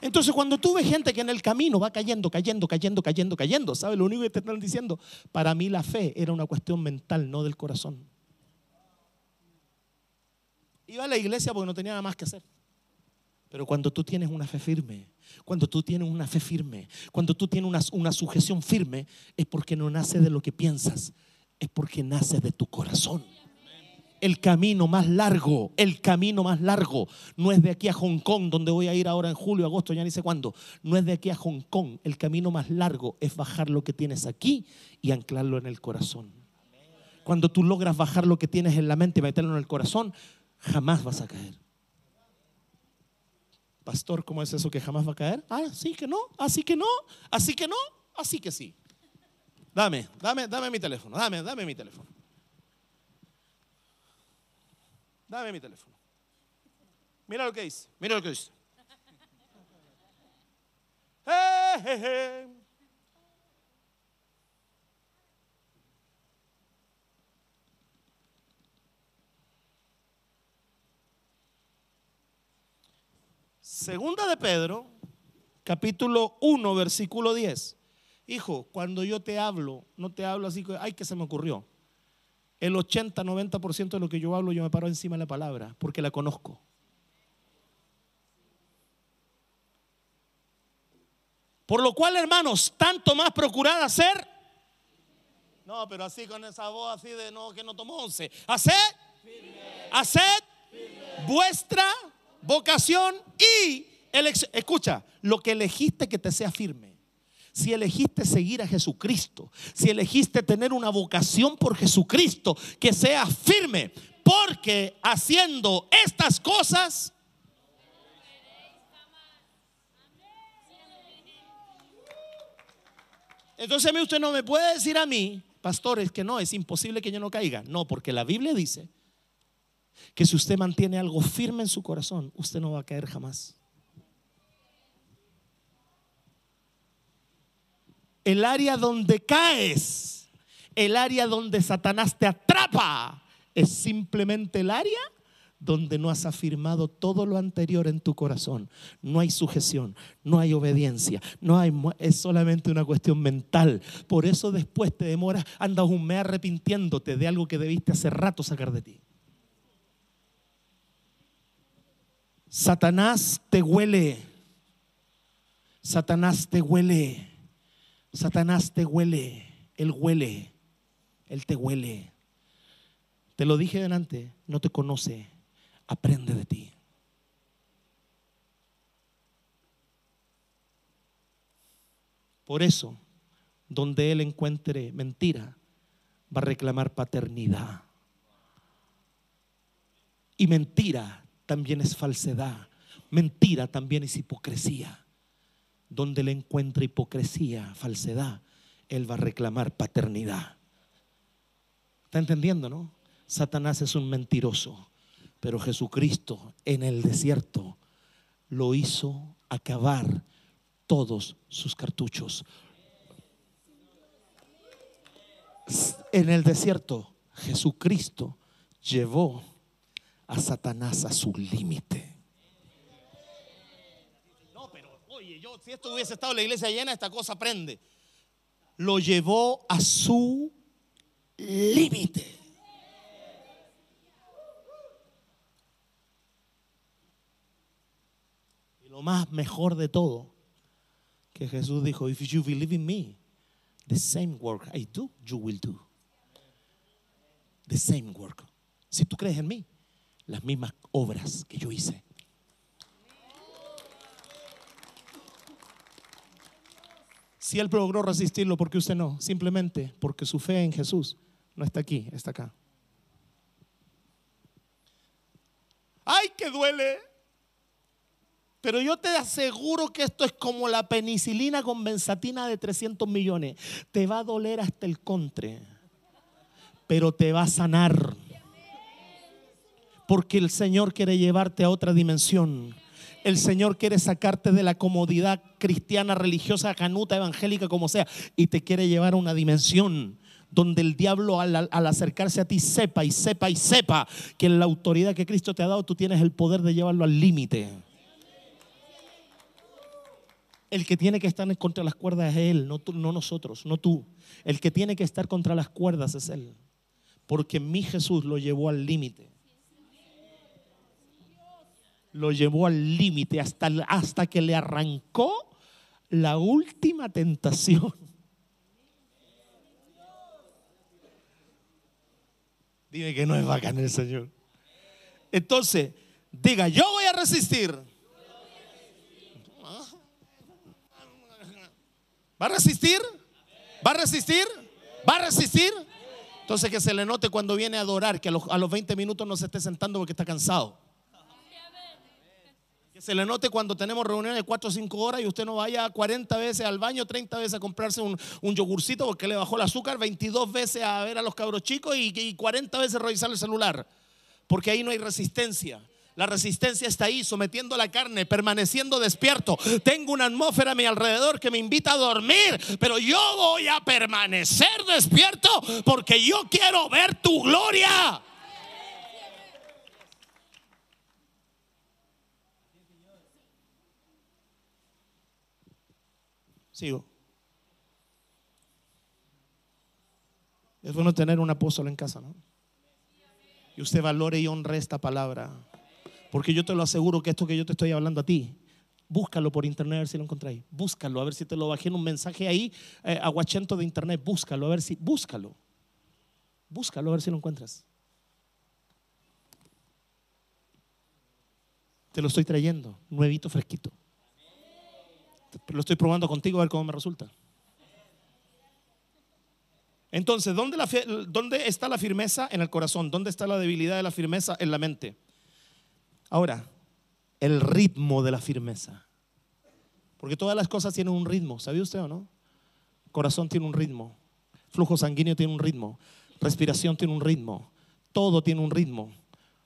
Entonces, cuando tú ves gente que en el camino va cayendo, cayendo, cayendo, cayendo, cayendo, ¿sabes? Lo único que te están diciendo, para mí la fe era una cuestión mental, no del corazón. Iba a la iglesia porque no tenía nada más que hacer. Pero cuando tú tienes una fe firme, cuando tú tienes una fe firme, cuando tú tienes una, una, sujeción firme, es porque no nace de lo que piensas, es porque nace de tu corazón. El camino más largo, el camino más largo, no es de aquí a Hong Kong, donde voy a ir ahora en julio, agosto, ya ni sé cuándo. No es de aquí a Hong Kong. El camino más largo es bajar lo que tienes aquí y anclarlo en el corazón. Cuando tú logras bajar lo que tienes en la mente y meterlo en el corazón, jamás vas a caer. Pastor, ¿cómo es eso que jamás va a caer? Ah, sí que no, así que no, así que no, así que sí. Dame, dame, dame mi teléfono, dame, dame mi teléfono. Dame mi teléfono. Mira lo que dice, mira lo que dice. Segunda de Pedro, capítulo 1, versículo 10. Hijo, cuando yo te hablo, no te hablo así, ay, que se me ocurrió. El 80, 90% de lo que yo hablo, yo me paro encima de la palabra, porque la conozco. Por lo cual, hermanos, tanto más procurad hacer. No, pero así con esa voz así de no, que no tomó once. Haced, haced vuestra vocación y Escucha, lo que elegiste que te sea firme. Si elegiste seguir a Jesucristo, si elegiste tener una vocación por Jesucristo, que sea firme, porque haciendo estas cosas... Entonces usted no me puede decir a mí, pastores, que no, es imposible que yo no caiga. No, porque la Biblia dice que si usted mantiene algo firme en su corazón, usted no va a caer jamás. El área donde caes, el área donde Satanás te atrapa, es simplemente el área donde no has afirmado todo lo anterior en tu corazón. No hay sujeción, no hay obediencia, no hay es solamente una cuestión mental. Por eso después te demoras, andas un mes arrepintiéndote de algo que debiste hace rato sacar de ti. Satanás te huele. Satanás te huele. Satanás te huele. Él huele. Él te huele. Te lo dije delante, no te conoce aprende de ti. Por eso, donde Él encuentre mentira, va a reclamar paternidad. Y mentira también es falsedad. Mentira también es hipocresía. Donde Él encuentre hipocresía, falsedad, Él va a reclamar paternidad. ¿Está entendiendo, no? Satanás es un mentiroso. Pero Jesucristo en el desierto lo hizo acabar todos sus cartuchos. En el desierto Jesucristo llevó a Satanás a su límite. Si esto hubiese estado en la iglesia llena, esta cosa prende. Lo llevó a su límite. lo más mejor de todo, que Jesús dijo, if you believe in me, the same work I do, you will do. The same work. Si tú crees en mí, las mismas obras que yo hice. Si él logró resistirlo, ¿por qué usted no? Simplemente porque su fe en Jesús no está aquí, está acá. ¡Ay, que duele! Pero yo te aseguro que esto es como la penicilina con benzatina de 300 millones. Te va a doler hasta el contre, pero te va a sanar. Porque el Señor quiere llevarte a otra dimensión. El Señor quiere sacarte de la comodidad cristiana, religiosa, canuta, evangélica, como sea, y te quiere llevar a una dimensión donde el diablo al, acercarse a ti sepa y sepa y sepa que en la autoridad que Cristo te ha dado tú tienes el poder de llevarlo al límite. El que tiene que estar contra las cuerdas es Él, no, no nosotros, no tú. El que tiene que estar contra las cuerdas es Él. Porque mi Jesús lo llevó al límite. Lo llevó al límite hasta, hasta que le arrancó la última tentación. Dime que no es bacán el Señor. Entonces, diga, yo voy a resistir ¿Va a resistir? ¿Va a resistir? ¿Va a resistir? Entonces que se le note cuando viene a adorar, que a los, 20 minutos no se esté sentando porque está cansado. Se le note cuando tenemos reuniones de 4 o 5 horas y usted no vaya 40 veces al baño, 30 veces a comprarse un, yogurcito porque le bajó el azúcar, 22 veces a ver a los cabros chicos y, y 40 veces revisar el celular. Porque ahí no hay resistencia. La resistencia está ahí, sometiendo la carne, permaneciendo despierto. Tengo una atmósfera a mi alrededor que me invita a dormir, pero yo voy a permanecer despierto porque yo quiero ver tu gloria. Sigo. Es bueno tener un apóstol en casa, ¿no? Y usted valore y honre esta palabra. Porque yo te lo aseguro que esto que yo te estoy hablando a ti, búscalo por internet a ver si lo encontráis. Búscalo, a ver si te lo bajé en un mensaje ahí, eh, aguachento de internet. Búscalo, a ver si, búscalo. Búscalo, a ver si lo encuentras. Te lo estoy trayendo, nuevito, fresquito. Lo estoy probando contigo a ver cómo me resulta. Entonces, ¿dónde, la, ¿dónde está la firmeza? En el corazón. ¿Dónde está la debilidad de la firmeza? En la mente. Ahora, el ritmo de la firmeza. Porque todas las cosas tienen un ritmo, ¿sabía usted o no? Corazón tiene un ritmo, flujo sanguíneo tiene un ritmo, respiración tiene un ritmo, todo tiene un ritmo.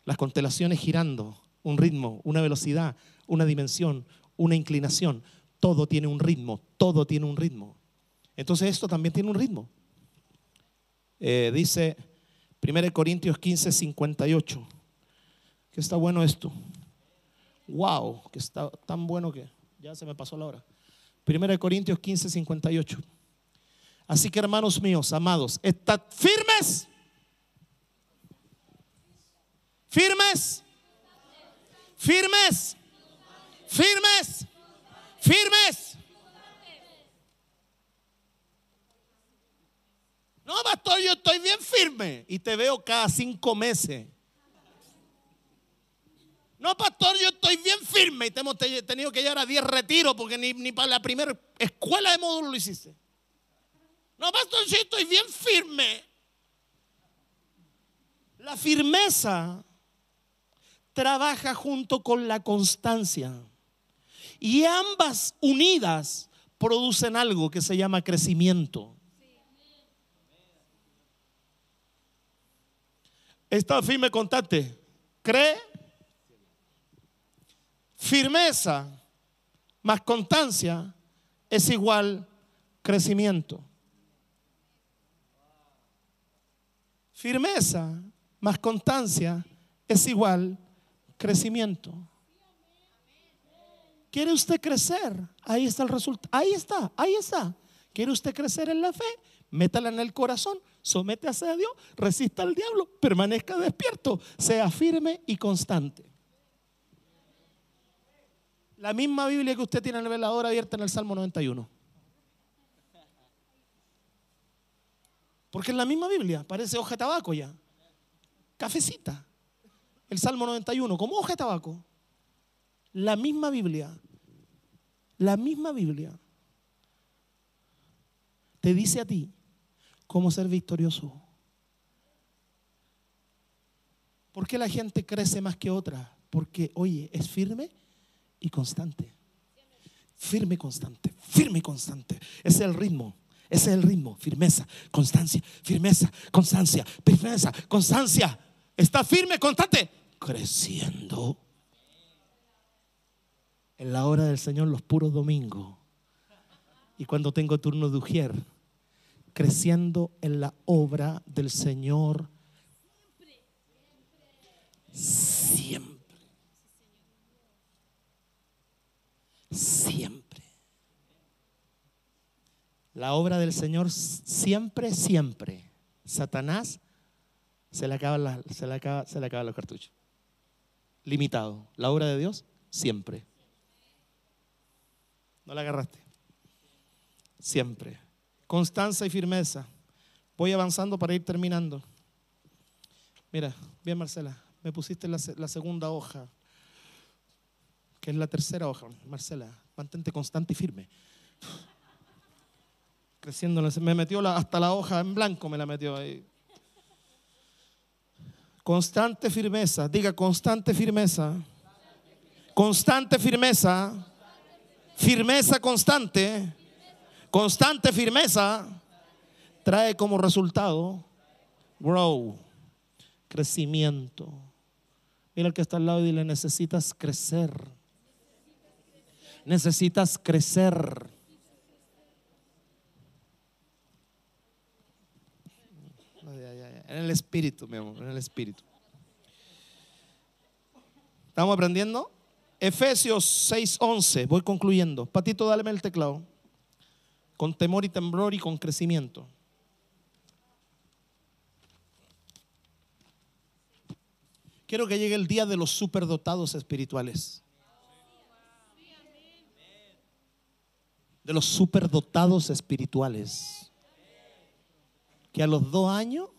Las constelaciones girando, un ritmo, una velocidad, una dimensión, una inclinación, todo tiene un ritmo, todo tiene un ritmo. Entonces esto también tiene un ritmo. Eh, dice 1 Corintios 15, 58 Que está bueno esto. Wow, que está tan bueno que ya se me pasó la hora. Primera de Corintios 15, 58. Así que hermanos míos, amados, estad firmes. Firmes. Firmes. Firmes. Firmes. No, pastor, yo estoy bien firme y te veo cada cinco meses. No, pastor, yo estoy bien firme y te hemos tenido que llevar a 10 retiros porque ni, ni para la primera escuela de módulo lo hiciste. No, pastor, sí estoy bien firme. La firmeza trabaja junto con la constancia. Y ambas unidas producen algo que se llama crecimiento. Está firme, contate. Cree, firmeza más constancia es igual crecimiento. Firmeza más constancia es igual crecimiento. ¿Quiere usted crecer? Ahí está el resultado. Ahí está, ahí está. ¿Quiere usted crecer en la fe? Métala en el corazón, sométase a Dios, resista al diablo, permanezca despierto, sea firme y constante. La misma Biblia que usted tiene en el velador abierta en el Salmo 91. Porque en la misma Biblia parece hoja de tabaco ya. Cafecita. El Salmo 91, como hoja de tabaco. La misma Biblia. La misma Biblia. Te dice a ti cómo ser victorioso. ¿Por qué la gente crece más que otra? Porque, oye, es firme y constante. Firme y constante, firme y constante. Ese es el ritmo. Ese es el ritmo, firmeza, constancia, firmeza, constancia, firmeza, constancia. Está firme, constante, creciendo. En la hora del Señor los puros domingos. Y cuando tengo turno de ujier, creciendo en la obra del Señor siempre. Siempre. La obra del Señor siempre, siempre. Satanás se le le acaba, se le acaban los cartuchos. Limitado. La obra de Dios siempre. ¿No la agarraste? Siempre. Constancia y firmeza. Voy avanzando para ir terminando. Mira, bien Marcela, me pusiste la, segunda hoja, que es la tercera hoja. Marcela, mantente constante y firme. Creciendo, me metió hasta la hoja en blanco, me la metió ahí. Constante firmeza, diga constante firmeza. Constante firmeza. Firmeza constante Constante firmeza trae como resultado grow, crecimiento. Mira el que está al lado y dile, necesitas crecer. Necesitas crecer. En el espíritu, mi amor, en el espíritu. ¿Estamos aprendiendo? Efesios 6:11, voy concluyendo. Patito, dale el teclado con temor y temblor y con crecimiento. Quiero que llegue el día de los superdotados espirituales. De los superdotados espirituales. Que a los dos años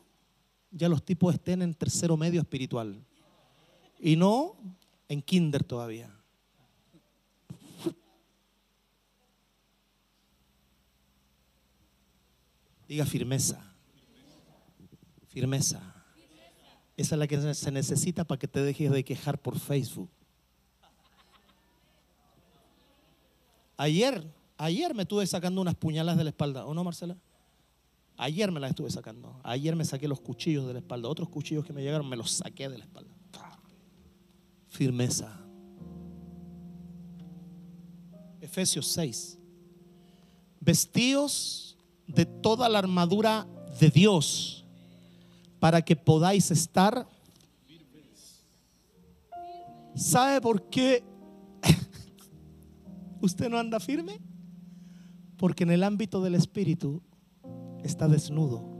ya los tipos estén en tercero medio espiritual. Y no en kinder todavía. Diga firmeza. Firmeza. Esa es la que se necesita para que te dejes de quejar por Facebook. Ayer, ayer me estuve sacando unas puñalas de la espalda, ¿o no, Marcela? Ayer me las estuve sacando. Ayer me saqué los cuchillos de la espalda. Otros cuchillos que me llegaron me los saqué de la espalda. Firmeza. Efesios 6. Vestidos de toda la armadura de Dios para que podáis estar ¿Sabe por qué [LAUGHS] usted no anda firme? Porque en el ámbito del espíritu está desnudo.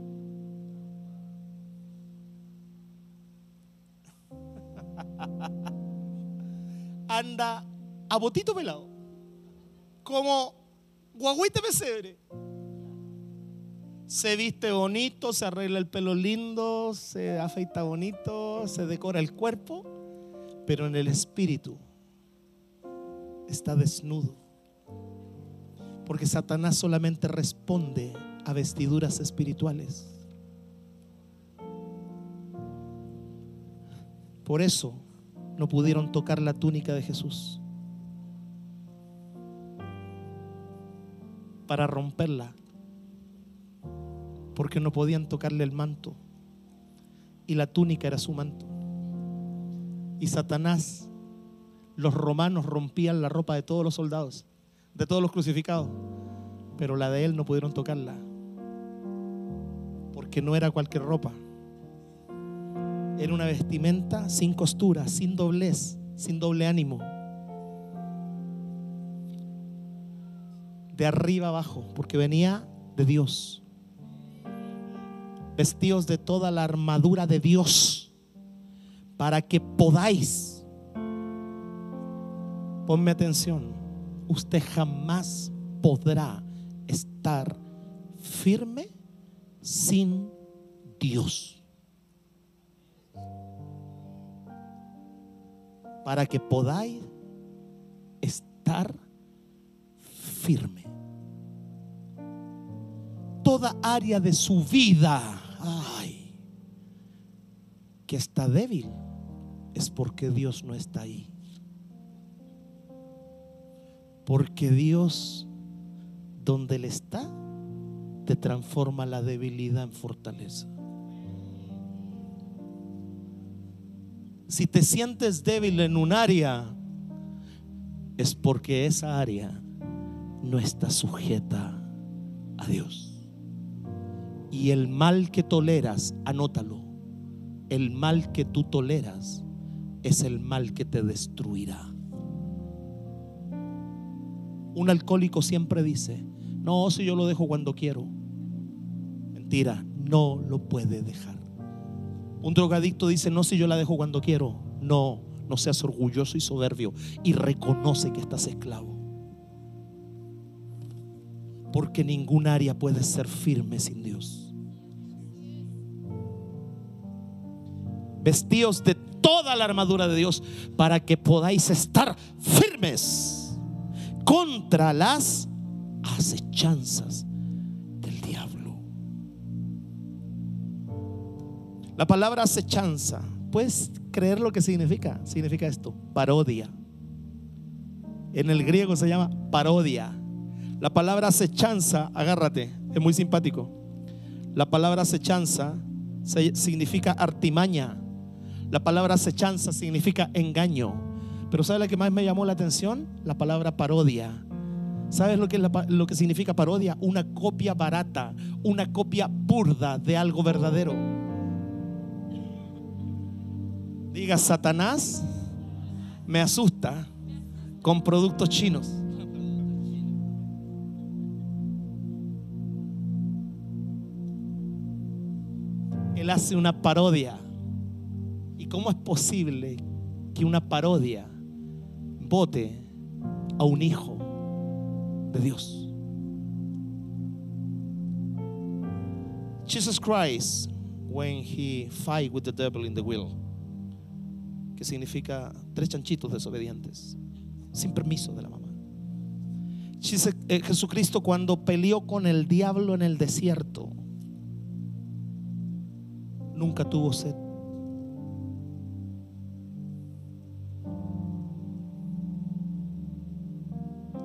Anda a botito pelado. Como guaguite pesebre. Se viste bonito, se arregla el pelo lindo, se afeita bonito, se decora el cuerpo, pero en el espíritu está desnudo. Porque Satanás solamente responde a vestiduras espirituales. Por eso no pudieron tocar la túnica de Jesús. Para romperla. Porque no podían tocarle el manto. Y la túnica era su manto. Y Satanás, los romanos rompían la ropa de todos los soldados, de todos los crucificados. Pero la de él no pudieron tocarla. Porque no era cualquier ropa. Era una vestimenta sin costura, sin doblez, sin doble ánimo. De arriba abajo, porque venía de Dios. Vestidos de toda la armadura de Dios, para que podáis, ponme atención, usted jamás podrá estar firme sin Dios. Para que podáis estar firme. Toda área de su vida que está débil es porque Dios no está ahí. Porque Dios, donde Él está, te transforma la debilidad en fortaleza. Si te sientes débil en un área, es porque esa área no está sujeta a Dios. Y el mal que toleras, anótalo, el mal que tú toleras es el mal que te destruirá. Un alcohólico siempre dice, no, si yo lo dejo cuando quiero. Mentira, no lo puede dejar. Un drogadicto dice, no, si yo la dejo cuando quiero. No, no seas orgulloso y soberbio y reconoce que estás esclavo. Porque ningún área puede ser firme sin Dios. Vestíos de toda la armadura de Dios para que podáis estar firmes contra las acechanzas La palabra acechanza, ¿puedes creer lo que significa? Significa esto, parodia. En el griego se llama parodia. La palabra acechanza, agárrate, es muy simpático. La palabra acechanza significa artimaña. La palabra acechanza significa engaño. Pero ¿sabes lo que más me llamó la atención? La palabra parodia. ¿Sabes lo que, lo que significa parodia? Una copia barata, una copia burda de algo verdadero. Diga, Satanás me asusta con productos chinos. Él hace una parodia. ¿Y cómo es posible que una parodia vote a un hijo de Dios? Jesus Christ, when he fight with the devil in the will, que significa tres chanchitos desobedientes, sin permiso de la mamá. Eh, Jesucristo cuando peleó con el diablo en el desierto, nunca tuvo sed.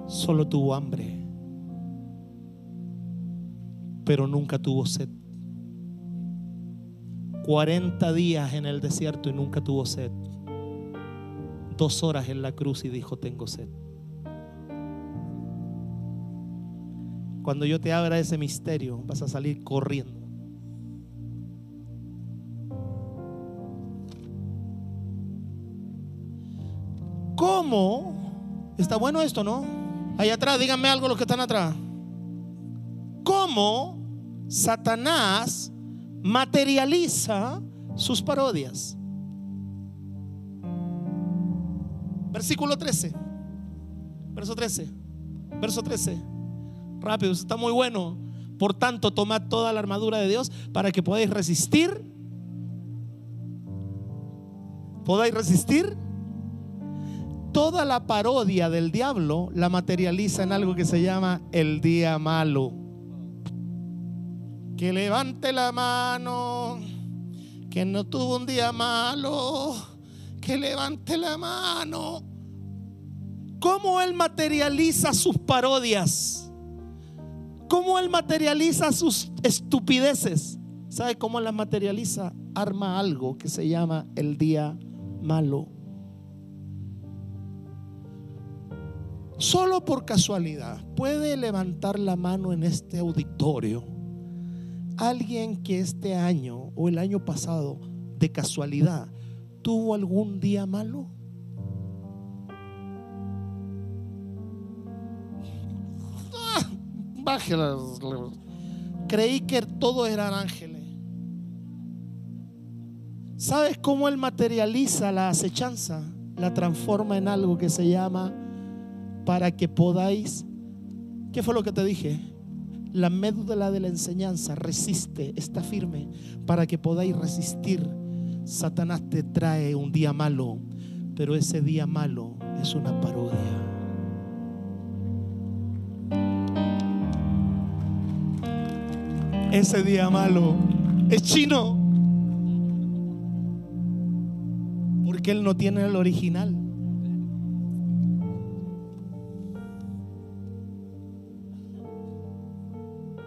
Solo tuvo hambre, pero nunca tuvo sed. 40 días en el desierto y nunca tuvo sed dos horas en la cruz y dijo, tengo sed. Cuando yo te abra ese misterio, vas a salir corriendo. ¿Cómo? Está bueno esto, ¿no? Ahí atrás, díganme algo los que están atrás. ¿Cómo Satanás materializa sus parodias? Versículo 13. Verso 13. Verso 13. Rápido, está muy bueno. Por tanto, tomad toda la armadura de Dios para que podáis resistir. Podáis resistir. Toda la parodia del diablo la materializa en algo que se llama el día malo. Que levante la mano. Que no tuvo un día malo. Que levante la mano. ¿Cómo él materializa sus parodias? ¿Cómo él materializa sus estupideces? ¿Sabe cómo las materializa? Arma algo que se llama el día malo. Solo por casualidad puede levantar la mano en este auditorio alguien que este año o el año pasado de casualidad tuvo algún día malo. Creí que todos eran ángeles. ¿Sabes cómo Él materializa la acechanza? La transforma en algo que se llama para que podáis. ¿Qué fue lo que te dije? La médula de la enseñanza resiste, está firme, para que podáis resistir. Satanás te trae un día malo, pero ese día malo es una parodia. ese día malo es chino. Porque él no tiene el original.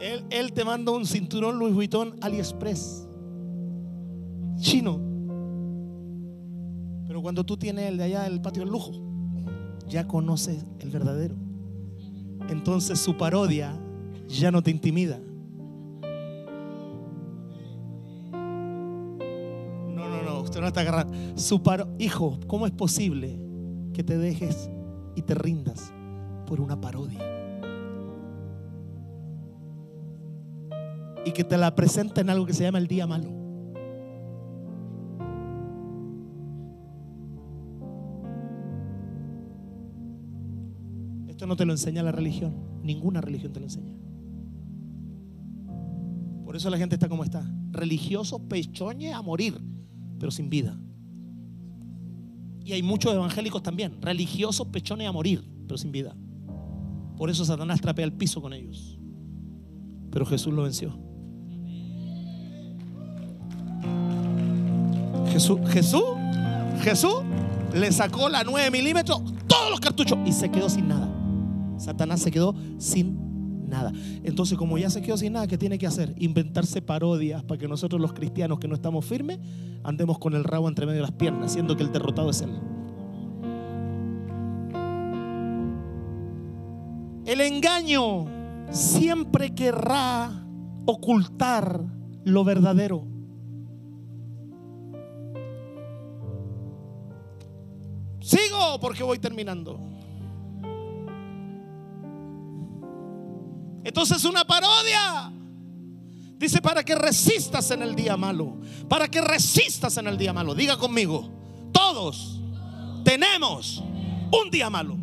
Él, él te manda un cinturón Louis Vuitton AliExpress. Chino. Pero cuando tú tienes el de allá del patio del lujo, ya conoces el verdadero. Entonces su parodia ya no te intimida. no está agarrando. Su paro, hijo, ¿cómo es posible que te dejes y te rindas por una parodia? Y que te la presenten algo que se llama el día malo. No te lo enseña la religión. Ninguna religión te lo enseña. Por eso la gente está como está. Religioso pechoñe a morir pero sin vida. Y hay muchos evangélicos también, religiosos pechones a morir, pero sin vida. Por eso Satanás trapea el piso con ellos. Pero Jesús lo venció. Jesús, Jesús, Jesús le sacó la 9 milímetros, todos los cartuchos y se quedó sin nada. Satanás se quedó sin nada. Entonces, como ya se quedó sin nada, ¿qué tiene que hacer? Inventarse parodias para que nosotros los cristianos que no estamos firmes andemos con el rabo entre medio de las piernas, siendo que el derrotado es Él. El engaño siempre querrá ocultar lo verdadero. Sigo porque voy terminando. Entonces una parodia. Dice para que resistas en el día malo. Para que resistas en el día malo. Diga conmigo. Todos tenemos un día malo.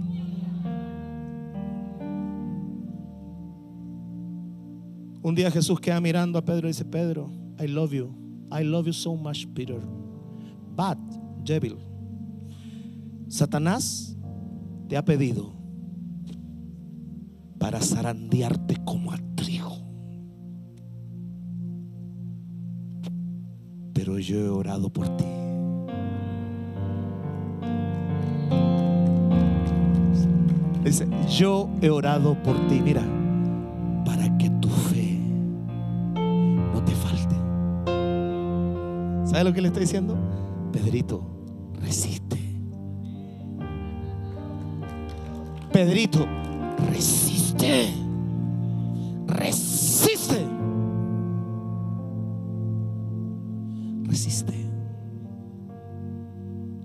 Un día Jesús queda mirando a Pedro y dice, Pedro, I love you. I love you so much, Peter. But, devil, Satanás te ha pedido para zarandearte como a trigo. Pero yo he orado por ti. Dice, yo he orado por ti, mira, para que tu fe no te falte. ¿Sabe lo que le estoy diciendo? Pedrito, resiste. Pedrito, resiste. Resiste. Resiste.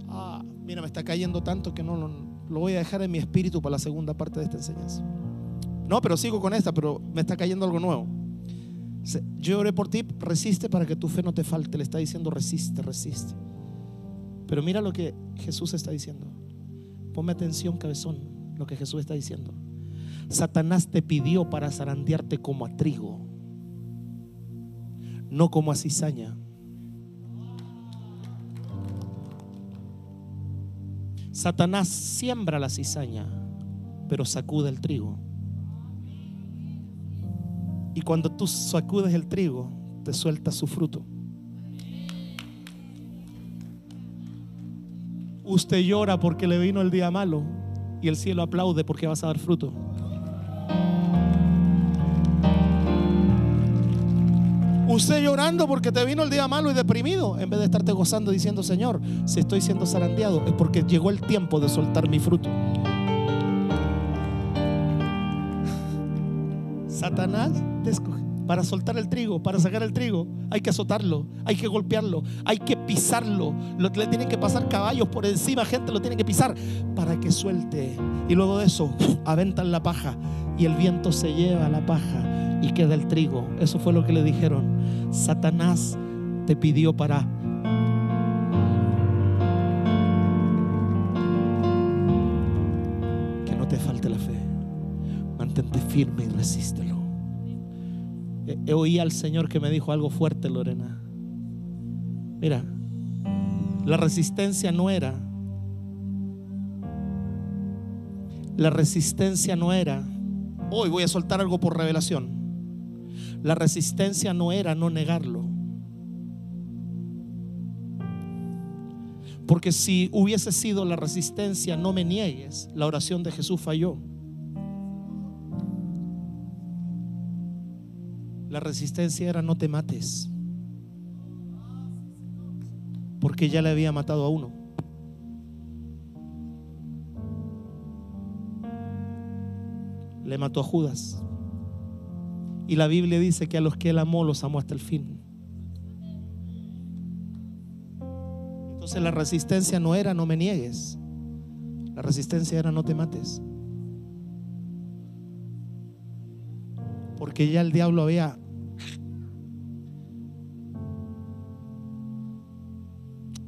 Ah, mira, me está cayendo tanto que no lo lo voy a dejar en mi espíritu para la segunda parte de esta enseñanza. No, pero sigo con esta, pero me está cayendo algo nuevo. Yo oré por ti, resiste para que tu fe no te falte. Le está diciendo resiste, resiste. Pero mira lo que Jesús está diciendo. Ponme atención, cabezón, lo que Jesús está diciendo. Satanás te pidió para zarandearte como a trigo, no como a cizaña. Satanás siembra la cizaña, pero sacude el trigo. Y cuando tú sacudes el trigo, te suelta su fruto. Usted llora porque le vino el día malo y el cielo aplaude porque vas a dar fruto. Usted llorando porque te vino el día malo y deprimido, en vez de estarte gozando diciendo, Señor, si estoy siendo zarandeado, es porque llegó el tiempo de soltar mi fruto. Satanás. Para soltar el trigo, para sacar el trigo, hay que azotarlo, hay que golpearlo, hay que pisarlo. Lo, le tienen que pasar caballos por encima, gente lo tiene que pisar para que suelte. Y luego de eso, aventan la paja y el viento se lleva la paja y queda el trigo. Eso fue lo que le dijeron. Satanás te pidió para que no te falte la fe. Mantente firme y resístelo. He oí al Señor que me dijo algo fuerte, Lorena. Mira, la resistencia no era. La resistencia no era. Hoy voy a soltar algo por revelación. La resistencia no era no negarlo. Porque si hubiese sido la resistencia, no me niegues, la oración de Jesús falló. La resistencia era no te mates. Porque ya le había matado a uno. Le mató a Judas. Y la Biblia dice que a los que él amó los amó hasta el fin. Entonces la resistencia no era no me niegues. La resistencia era no te mates. Porque ya el diablo había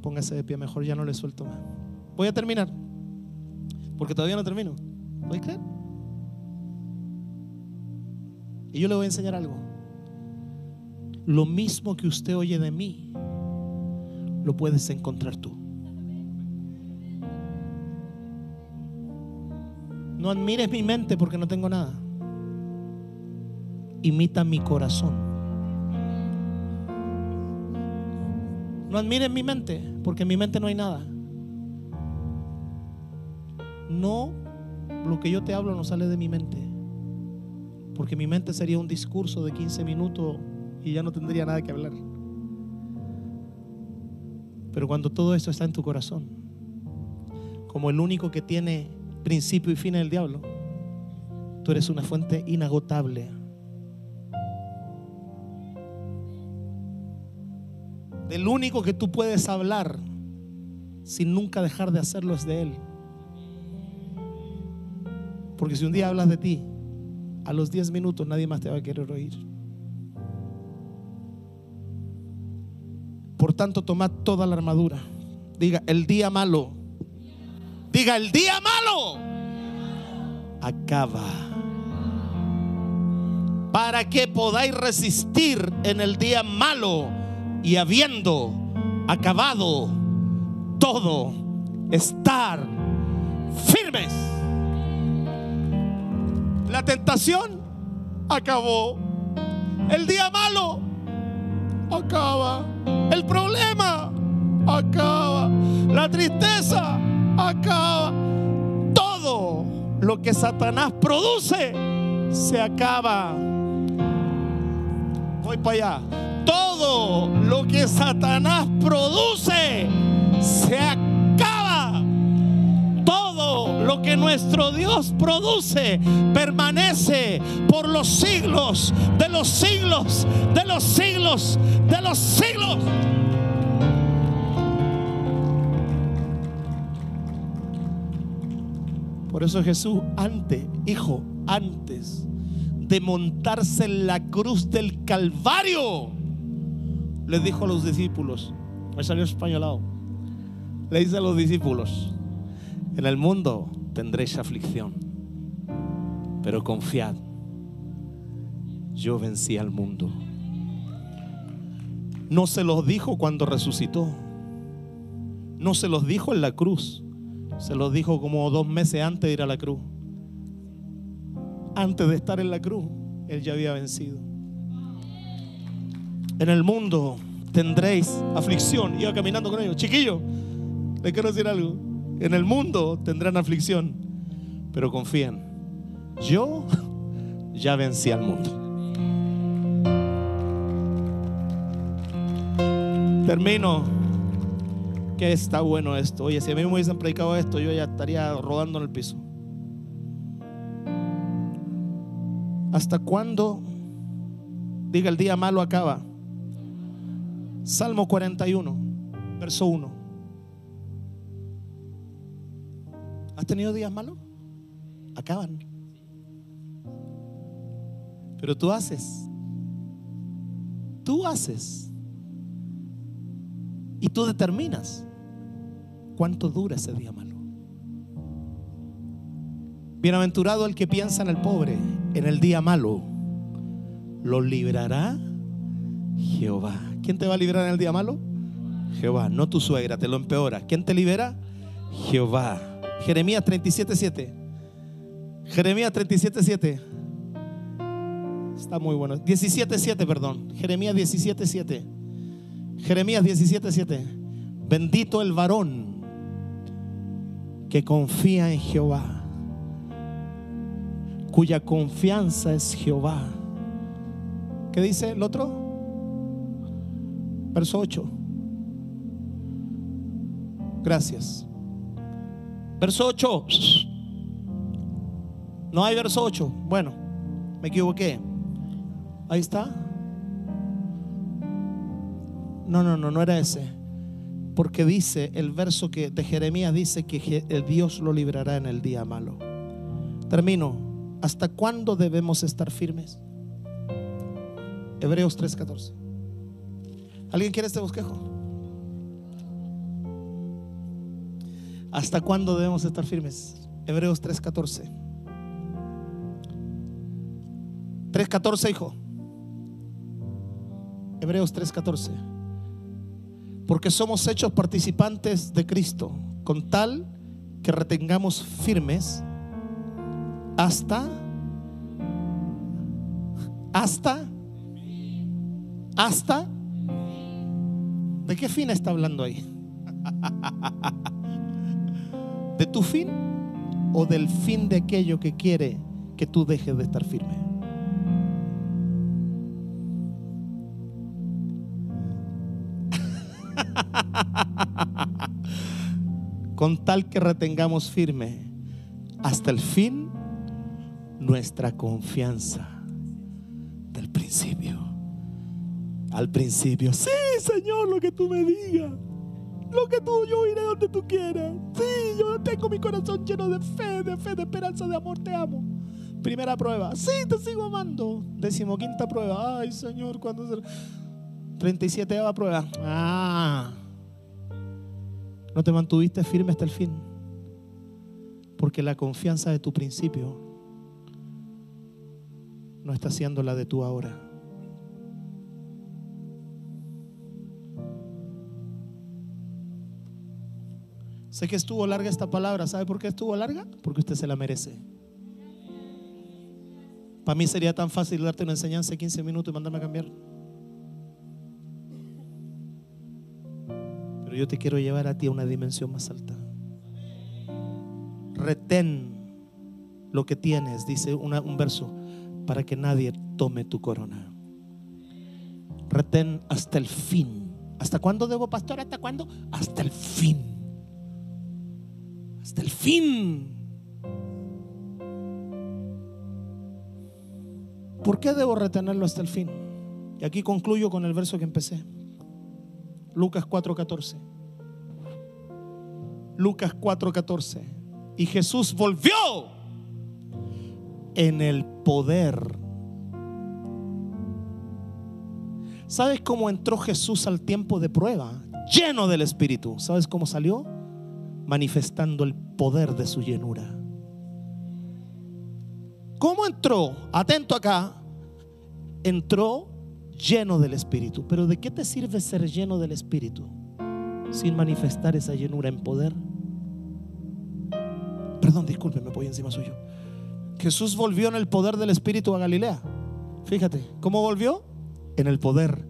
Póngase de pie, mejor ya no le suelto más. Voy a terminar. Porque todavía no termino. ¿Puedes creer? Y yo le voy a enseñar algo. Lo mismo que usted oye de mí, lo puedes encontrar tú. No admires mi mente porque no tengo nada. Imita mi corazón. No admiren mi mente, porque en mi mente no hay nada. No, lo que yo te hablo no sale de mi mente. Porque mi mente sería un discurso de 15 minutos y ya no tendría nada que hablar. Pero cuando todo esto está en tu corazón, como el único que tiene principio y fin el diablo, tú eres una fuente inagotable Del único que tú puedes hablar sin nunca dejar de hacerlo es de Él. Porque si un día hablas de ti, a los 10 minutos nadie más te va a querer oír. Por tanto, toma toda la armadura. Diga, el día malo. Diga, el día malo. Acaba. Para que podáis resistir en el día malo y habiendo acabado todo, estar firmes. La tentación acabó. El día malo acaba. El problema acaba. La tristeza acaba. Todo lo que Satanás produce se acaba. Voy para allá todo lo que Satanás produce se acaba. Que nuestro Dios produce permanece por los siglos, de los siglos, de los siglos, de los siglos. Por eso Jesús antes, hijo, antes de montarse en la cruz del Calvario, le dijo a los discípulos, me salió españolado, le dice a los discípulos, en el mundo tendréis aflicción, pero confiad, yo vencí al mundo. No se los dijo cuando resucitó, no se los dijo en la cruz, se los dijo como dos meses antes de ir a la cruz. Antes de estar en la cruz, Él ya había vencido. En el mundo tendréis aflicción. Iba caminando con ellos. Chiquillo, le quiero decir algo. En el mundo tendrán aflicción, pero confíen. Yo [LAUGHS] ya vencí al mundo. Termino que está bueno esto. Oye, si a mí me hubiesen predicado esto, yo ya estaría rodando en el piso. ¿Hasta cuándo? Diga, el día malo acaba. Salmo 41, verso 1. ¿Has tenido días malos? Acaban. Pero tú haces. Tú haces. Y tú determinas cuánto dura ese día malo. Bienaventurado el que piensa en el pobre, en el día malo, lo librará Jehová. ¿Quién te va a librar en el día malo? Jehová, no tu suegra, te lo empeora. ¿Quién te libera? Jehová. Jeremías 37:7. Jeremías 37:7. Está muy bueno. 17:7, perdón. Jeremías 17:7. Jeremías 17:7. Bendito el varón que confía en Jehová, cuya confianza es Jehová. ¿Qué dice el otro? Verso 8. Gracias. Verso 8. No hay verso 8. Bueno, me equivoqué. Ahí está. No, no, no, no era ese. Porque dice el verso que de Jeremías dice que el Dios lo librará en el día malo. Termino. ¿Hasta cuándo debemos estar firmes? Hebreos 3:14. ¿Alguien quiere este bosquejo? ¿Hasta cuándo debemos estar firmes? Hebreos 3:14. 3:14, hijo. Hebreos 3:14 porque somos hechos participantes de Cristo, con tal que retengamos firmes hasta, hasta, hasta, ¿de qué fin está hablando ahí? [LAUGHS] ¿De tu fin o del fin de aquello que quiere que tú dejes de estar firme? [LAUGHS] con tal que retengamos firme hasta el fin nuestra confianza del principio. Al principio, sí, Señor, lo que tú me digas. Lo que tú, yo iré donde tú quieras. Sí, yo tengo mi corazón lleno de fe, de fe, de esperanza, de amor, te amo. Primera prueba, sí, te sigo amando. Decimoquinta prueba, ay Señor, cuando se... 37 prueba, ah, no te mantuviste firme hasta el fin. Porque la confianza de tu principio no está siendo la de tu ahora. Sé que estuvo larga esta palabra. ¿Sabe por qué estuvo larga? Porque usted se la merece. Para mí sería tan fácil darte una enseñanza de 15 minutos y mandarme a cambiar. yo te quiero llevar a ti a una dimensión más alta. Retén lo que tienes, dice un verso, para que nadie tome tu corona. Retén hasta el fin. ¿Hasta cuándo debo, pastor? ¿Hasta cuándo? Hasta el fin. Fin. ¿Por qué debo retenerlo hasta el fin? Y aquí concluyo con el verso que empecé. Lucas 4:14. Lucas 4:14. Y Jesús volvió en el poder. ¿Sabes cómo entró Jesús al tiempo de prueba? Lleno del Espíritu. ¿Sabes cómo salió? Manifestando el poder de su llenura. ¿Cómo entró? Atento acá. Entró lleno del Espíritu. Pero ¿de qué te sirve ser lleno del Espíritu sin manifestar esa llenura en poder? Perdón, disculpe, me voy encima suyo. Jesús volvió en el poder del Espíritu a Galilea. Fíjate, ¿cómo volvió? En el poder.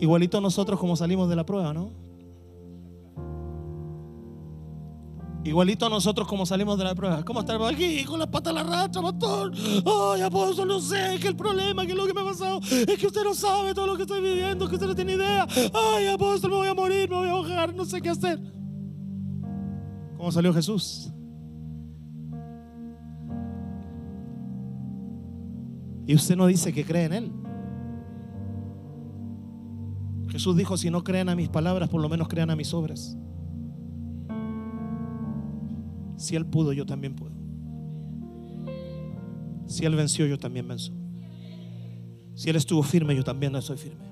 Igualito nosotros como salimos de la prueba, ¿no? Igualito a nosotros como salimos de la prueba. ¿Cómo estamos aquí con las patas a la racha, pastor? Ay, apóstol, no sé, que el problema, que lo que me ha pasado es que usted no sabe todo lo que estoy viviendo, que usted no tiene idea. Ay, apóstol, me voy a morir, me voy a ahogar, no sé qué hacer. ¿Cómo salió Jesús? Y usted no dice que cree en Él. Jesús dijo, si no creen a mis palabras, por lo menos crean a mis obras. Si Él pudo, yo también puedo. Si Él venció, yo también venzo. Si Él estuvo firme, yo también estoy firme.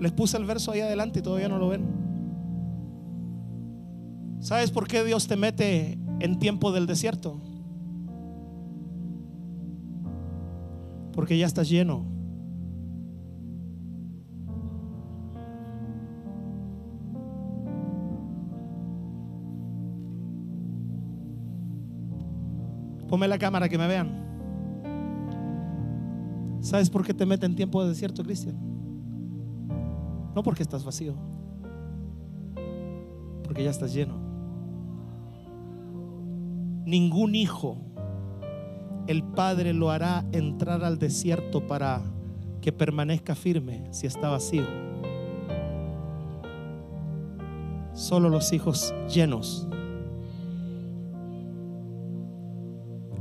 Les puse el verso ahí adelante y todavía no lo ven. ¿Sabes por qué Dios te mete en tiempo del desierto? Porque ya estás lleno. Ponme la cámara que me vean. ¿Sabes por qué te mete en tiempo de desierto, Cristian? No porque estás vacío, porque ya estás lleno. Ningún hijo, el padre lo hará entrar al desierto para que permanezca firme si está vacío. Solo los hijos llenos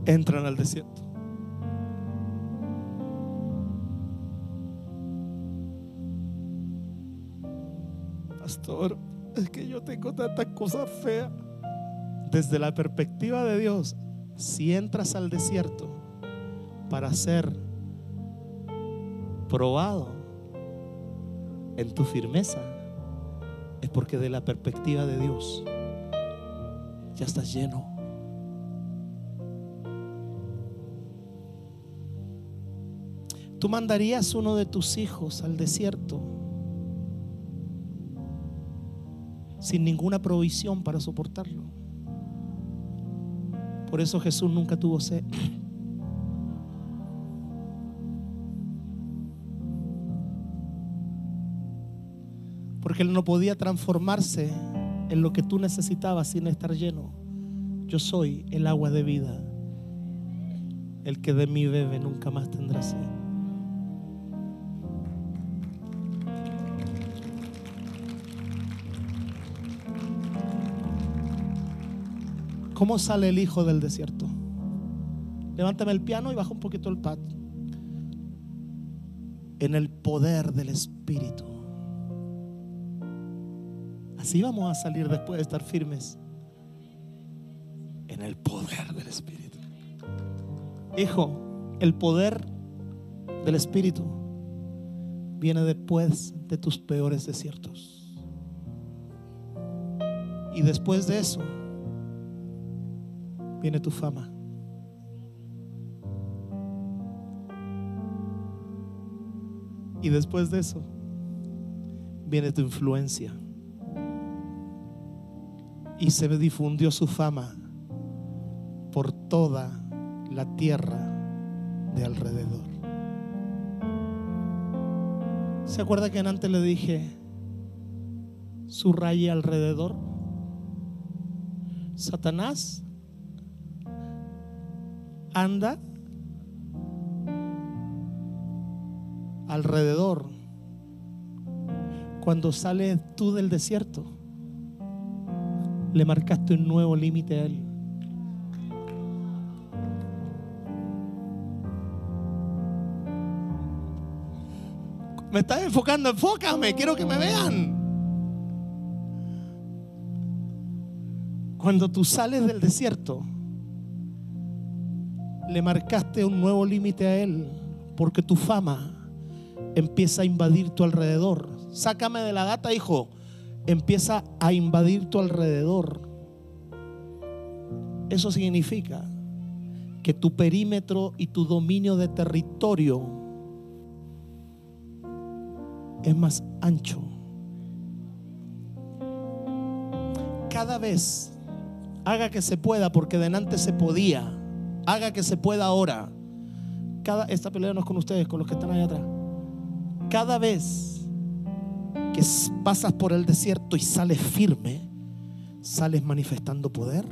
entran al desierto. Pastor, es que yo tengo tantas cosas feas. Desde la perspectiva de Dios, si entras al desierto para ser probado en tu firmeza, es porque de la perspectiva de Dios ya estás lleno. ¿Tú mandarías uno de tus hijos al desierto sin ninguna provisión para soportarlo? Por eso Jesús nunca tuvo sed. Porque Él no podía transformarse en lo que tú necesitabas sin estar lleno. Yo soy el agua de vida. El que de mí bebe nunca más tendrá sed. ¿Cómo sale el hijo del desierto? Levántame el piano y baja un poquito el pad. En el poder del Espíritu. Así vamos a salir después de estar firmes. En el poder del Espíritu. Hijo, el poder del Espíritu viene después de tus peores desiertos. Y después de eso viene tu fama. Y después de eso viene tu influencia. Y se difundió su fama por toda la tierra de alrededor. ¿Se acuerda que antes le dije, su raya alrededor? Satanás anda alrededor. Cuando sales tú del desierto, le marcaste un nuevo límite a él. Me estás enfocando, enfócame, quiero que me vean. Cuando tú sales del desierto, le marcaste un nuevo límite a Él, porque tu fama empieza a invadir tu alrededor. Sácame de la gata, hijo. Empieza a invadir tu alrededor. Eso significa que tu perímetro y tu dominio de territorio es más ancho. Cada vez haga que se pueda, porque delante se podía. Haga que se pueda ahora. Cada, esta pelea no es con ustedes, con los que están allá atrás. Cada vez que pasas por el desierto y sales firme, sales manifestando poder.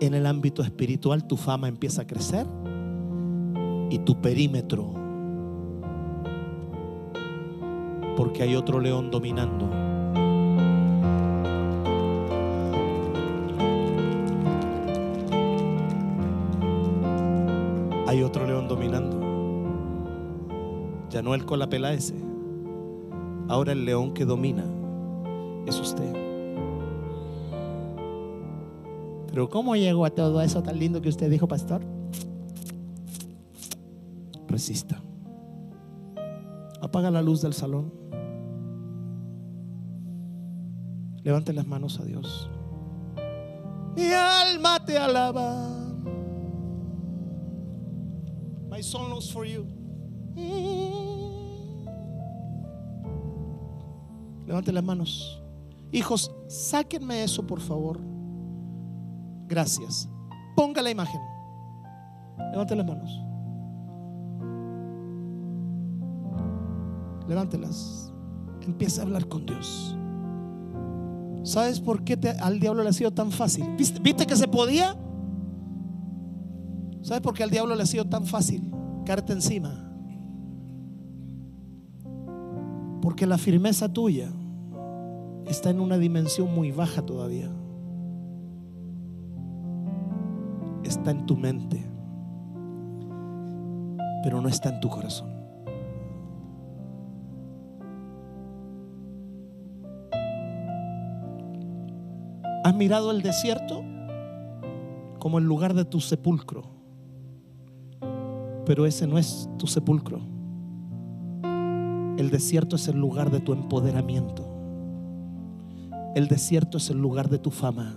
En el ámbito espiritual tu fama empieza a crecer y tu perímetro. Porque hay otro león dominando. Ya no el con la pela ese. Ahora el león que domina es usted. Pero ¿cómo llegó a todo eso tan lindo que usted dijo, pastor? Resista. Apaga la luz del salón. Levante las manos a Dios. Mi alma te alaba. My knows for you. Levante las manos. Hijos, sáquenme eso, por favor. Gracias. Ponga la imagen. Levante las manos. Levántelas. Empieza a hablar con Dios. ¿Sabes por qué al diablo le ha sido tan fácil? ¿Viste, ¿Viste que se podía? ¿Sabes por qué al diablo le ha sido tan fácil? Caerte encima. Porque la firmeza tuya está en una dimensión muy baja todavía. Está en tu mente, pero no está en tu corazón. ¿Has mirado el desierto como el lugar de tu sepulcro? Pero ese no es tu sepulcro. El desierto es el lugar de tu empoderamiento. El desierto es el lugar de tu fama.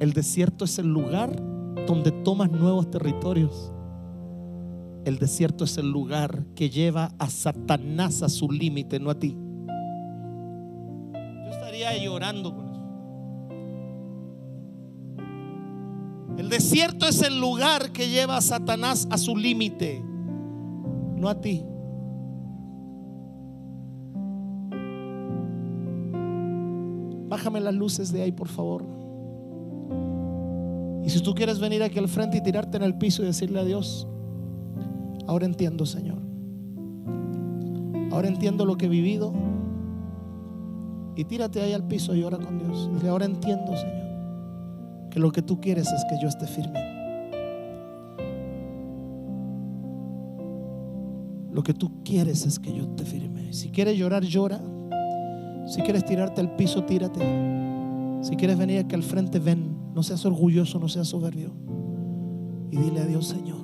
El desierto es el lugar donde tomas nuevos territorios. El desierto es el lugar que lleva a Satanás a su límite, no a ti. Yo estaría llorando con eso. El desierto es el lugar que lleva a Satanás a su límite, no a ti. Bájame las luces de ahí, por favor. Y si tú quieres venir aquí al frente y tirarte en el piso y decirle a Dios, ahora entiendo, Señor. Ahora entiendo lo que he vivido. Y tírate ahí al piso y ora con Dios. Dile, ahora entiendo, Señor, que lo que tú quieres es que yo esté firme. Lo que tú quieres es que yo esté firme. Si quieres llorar, llora. Si quieres tirarte al piso, tírate. Si quieres venir aquí al frente, ven. No seas orgulloso, no seas soberbio. Y dile a Dios, Señor,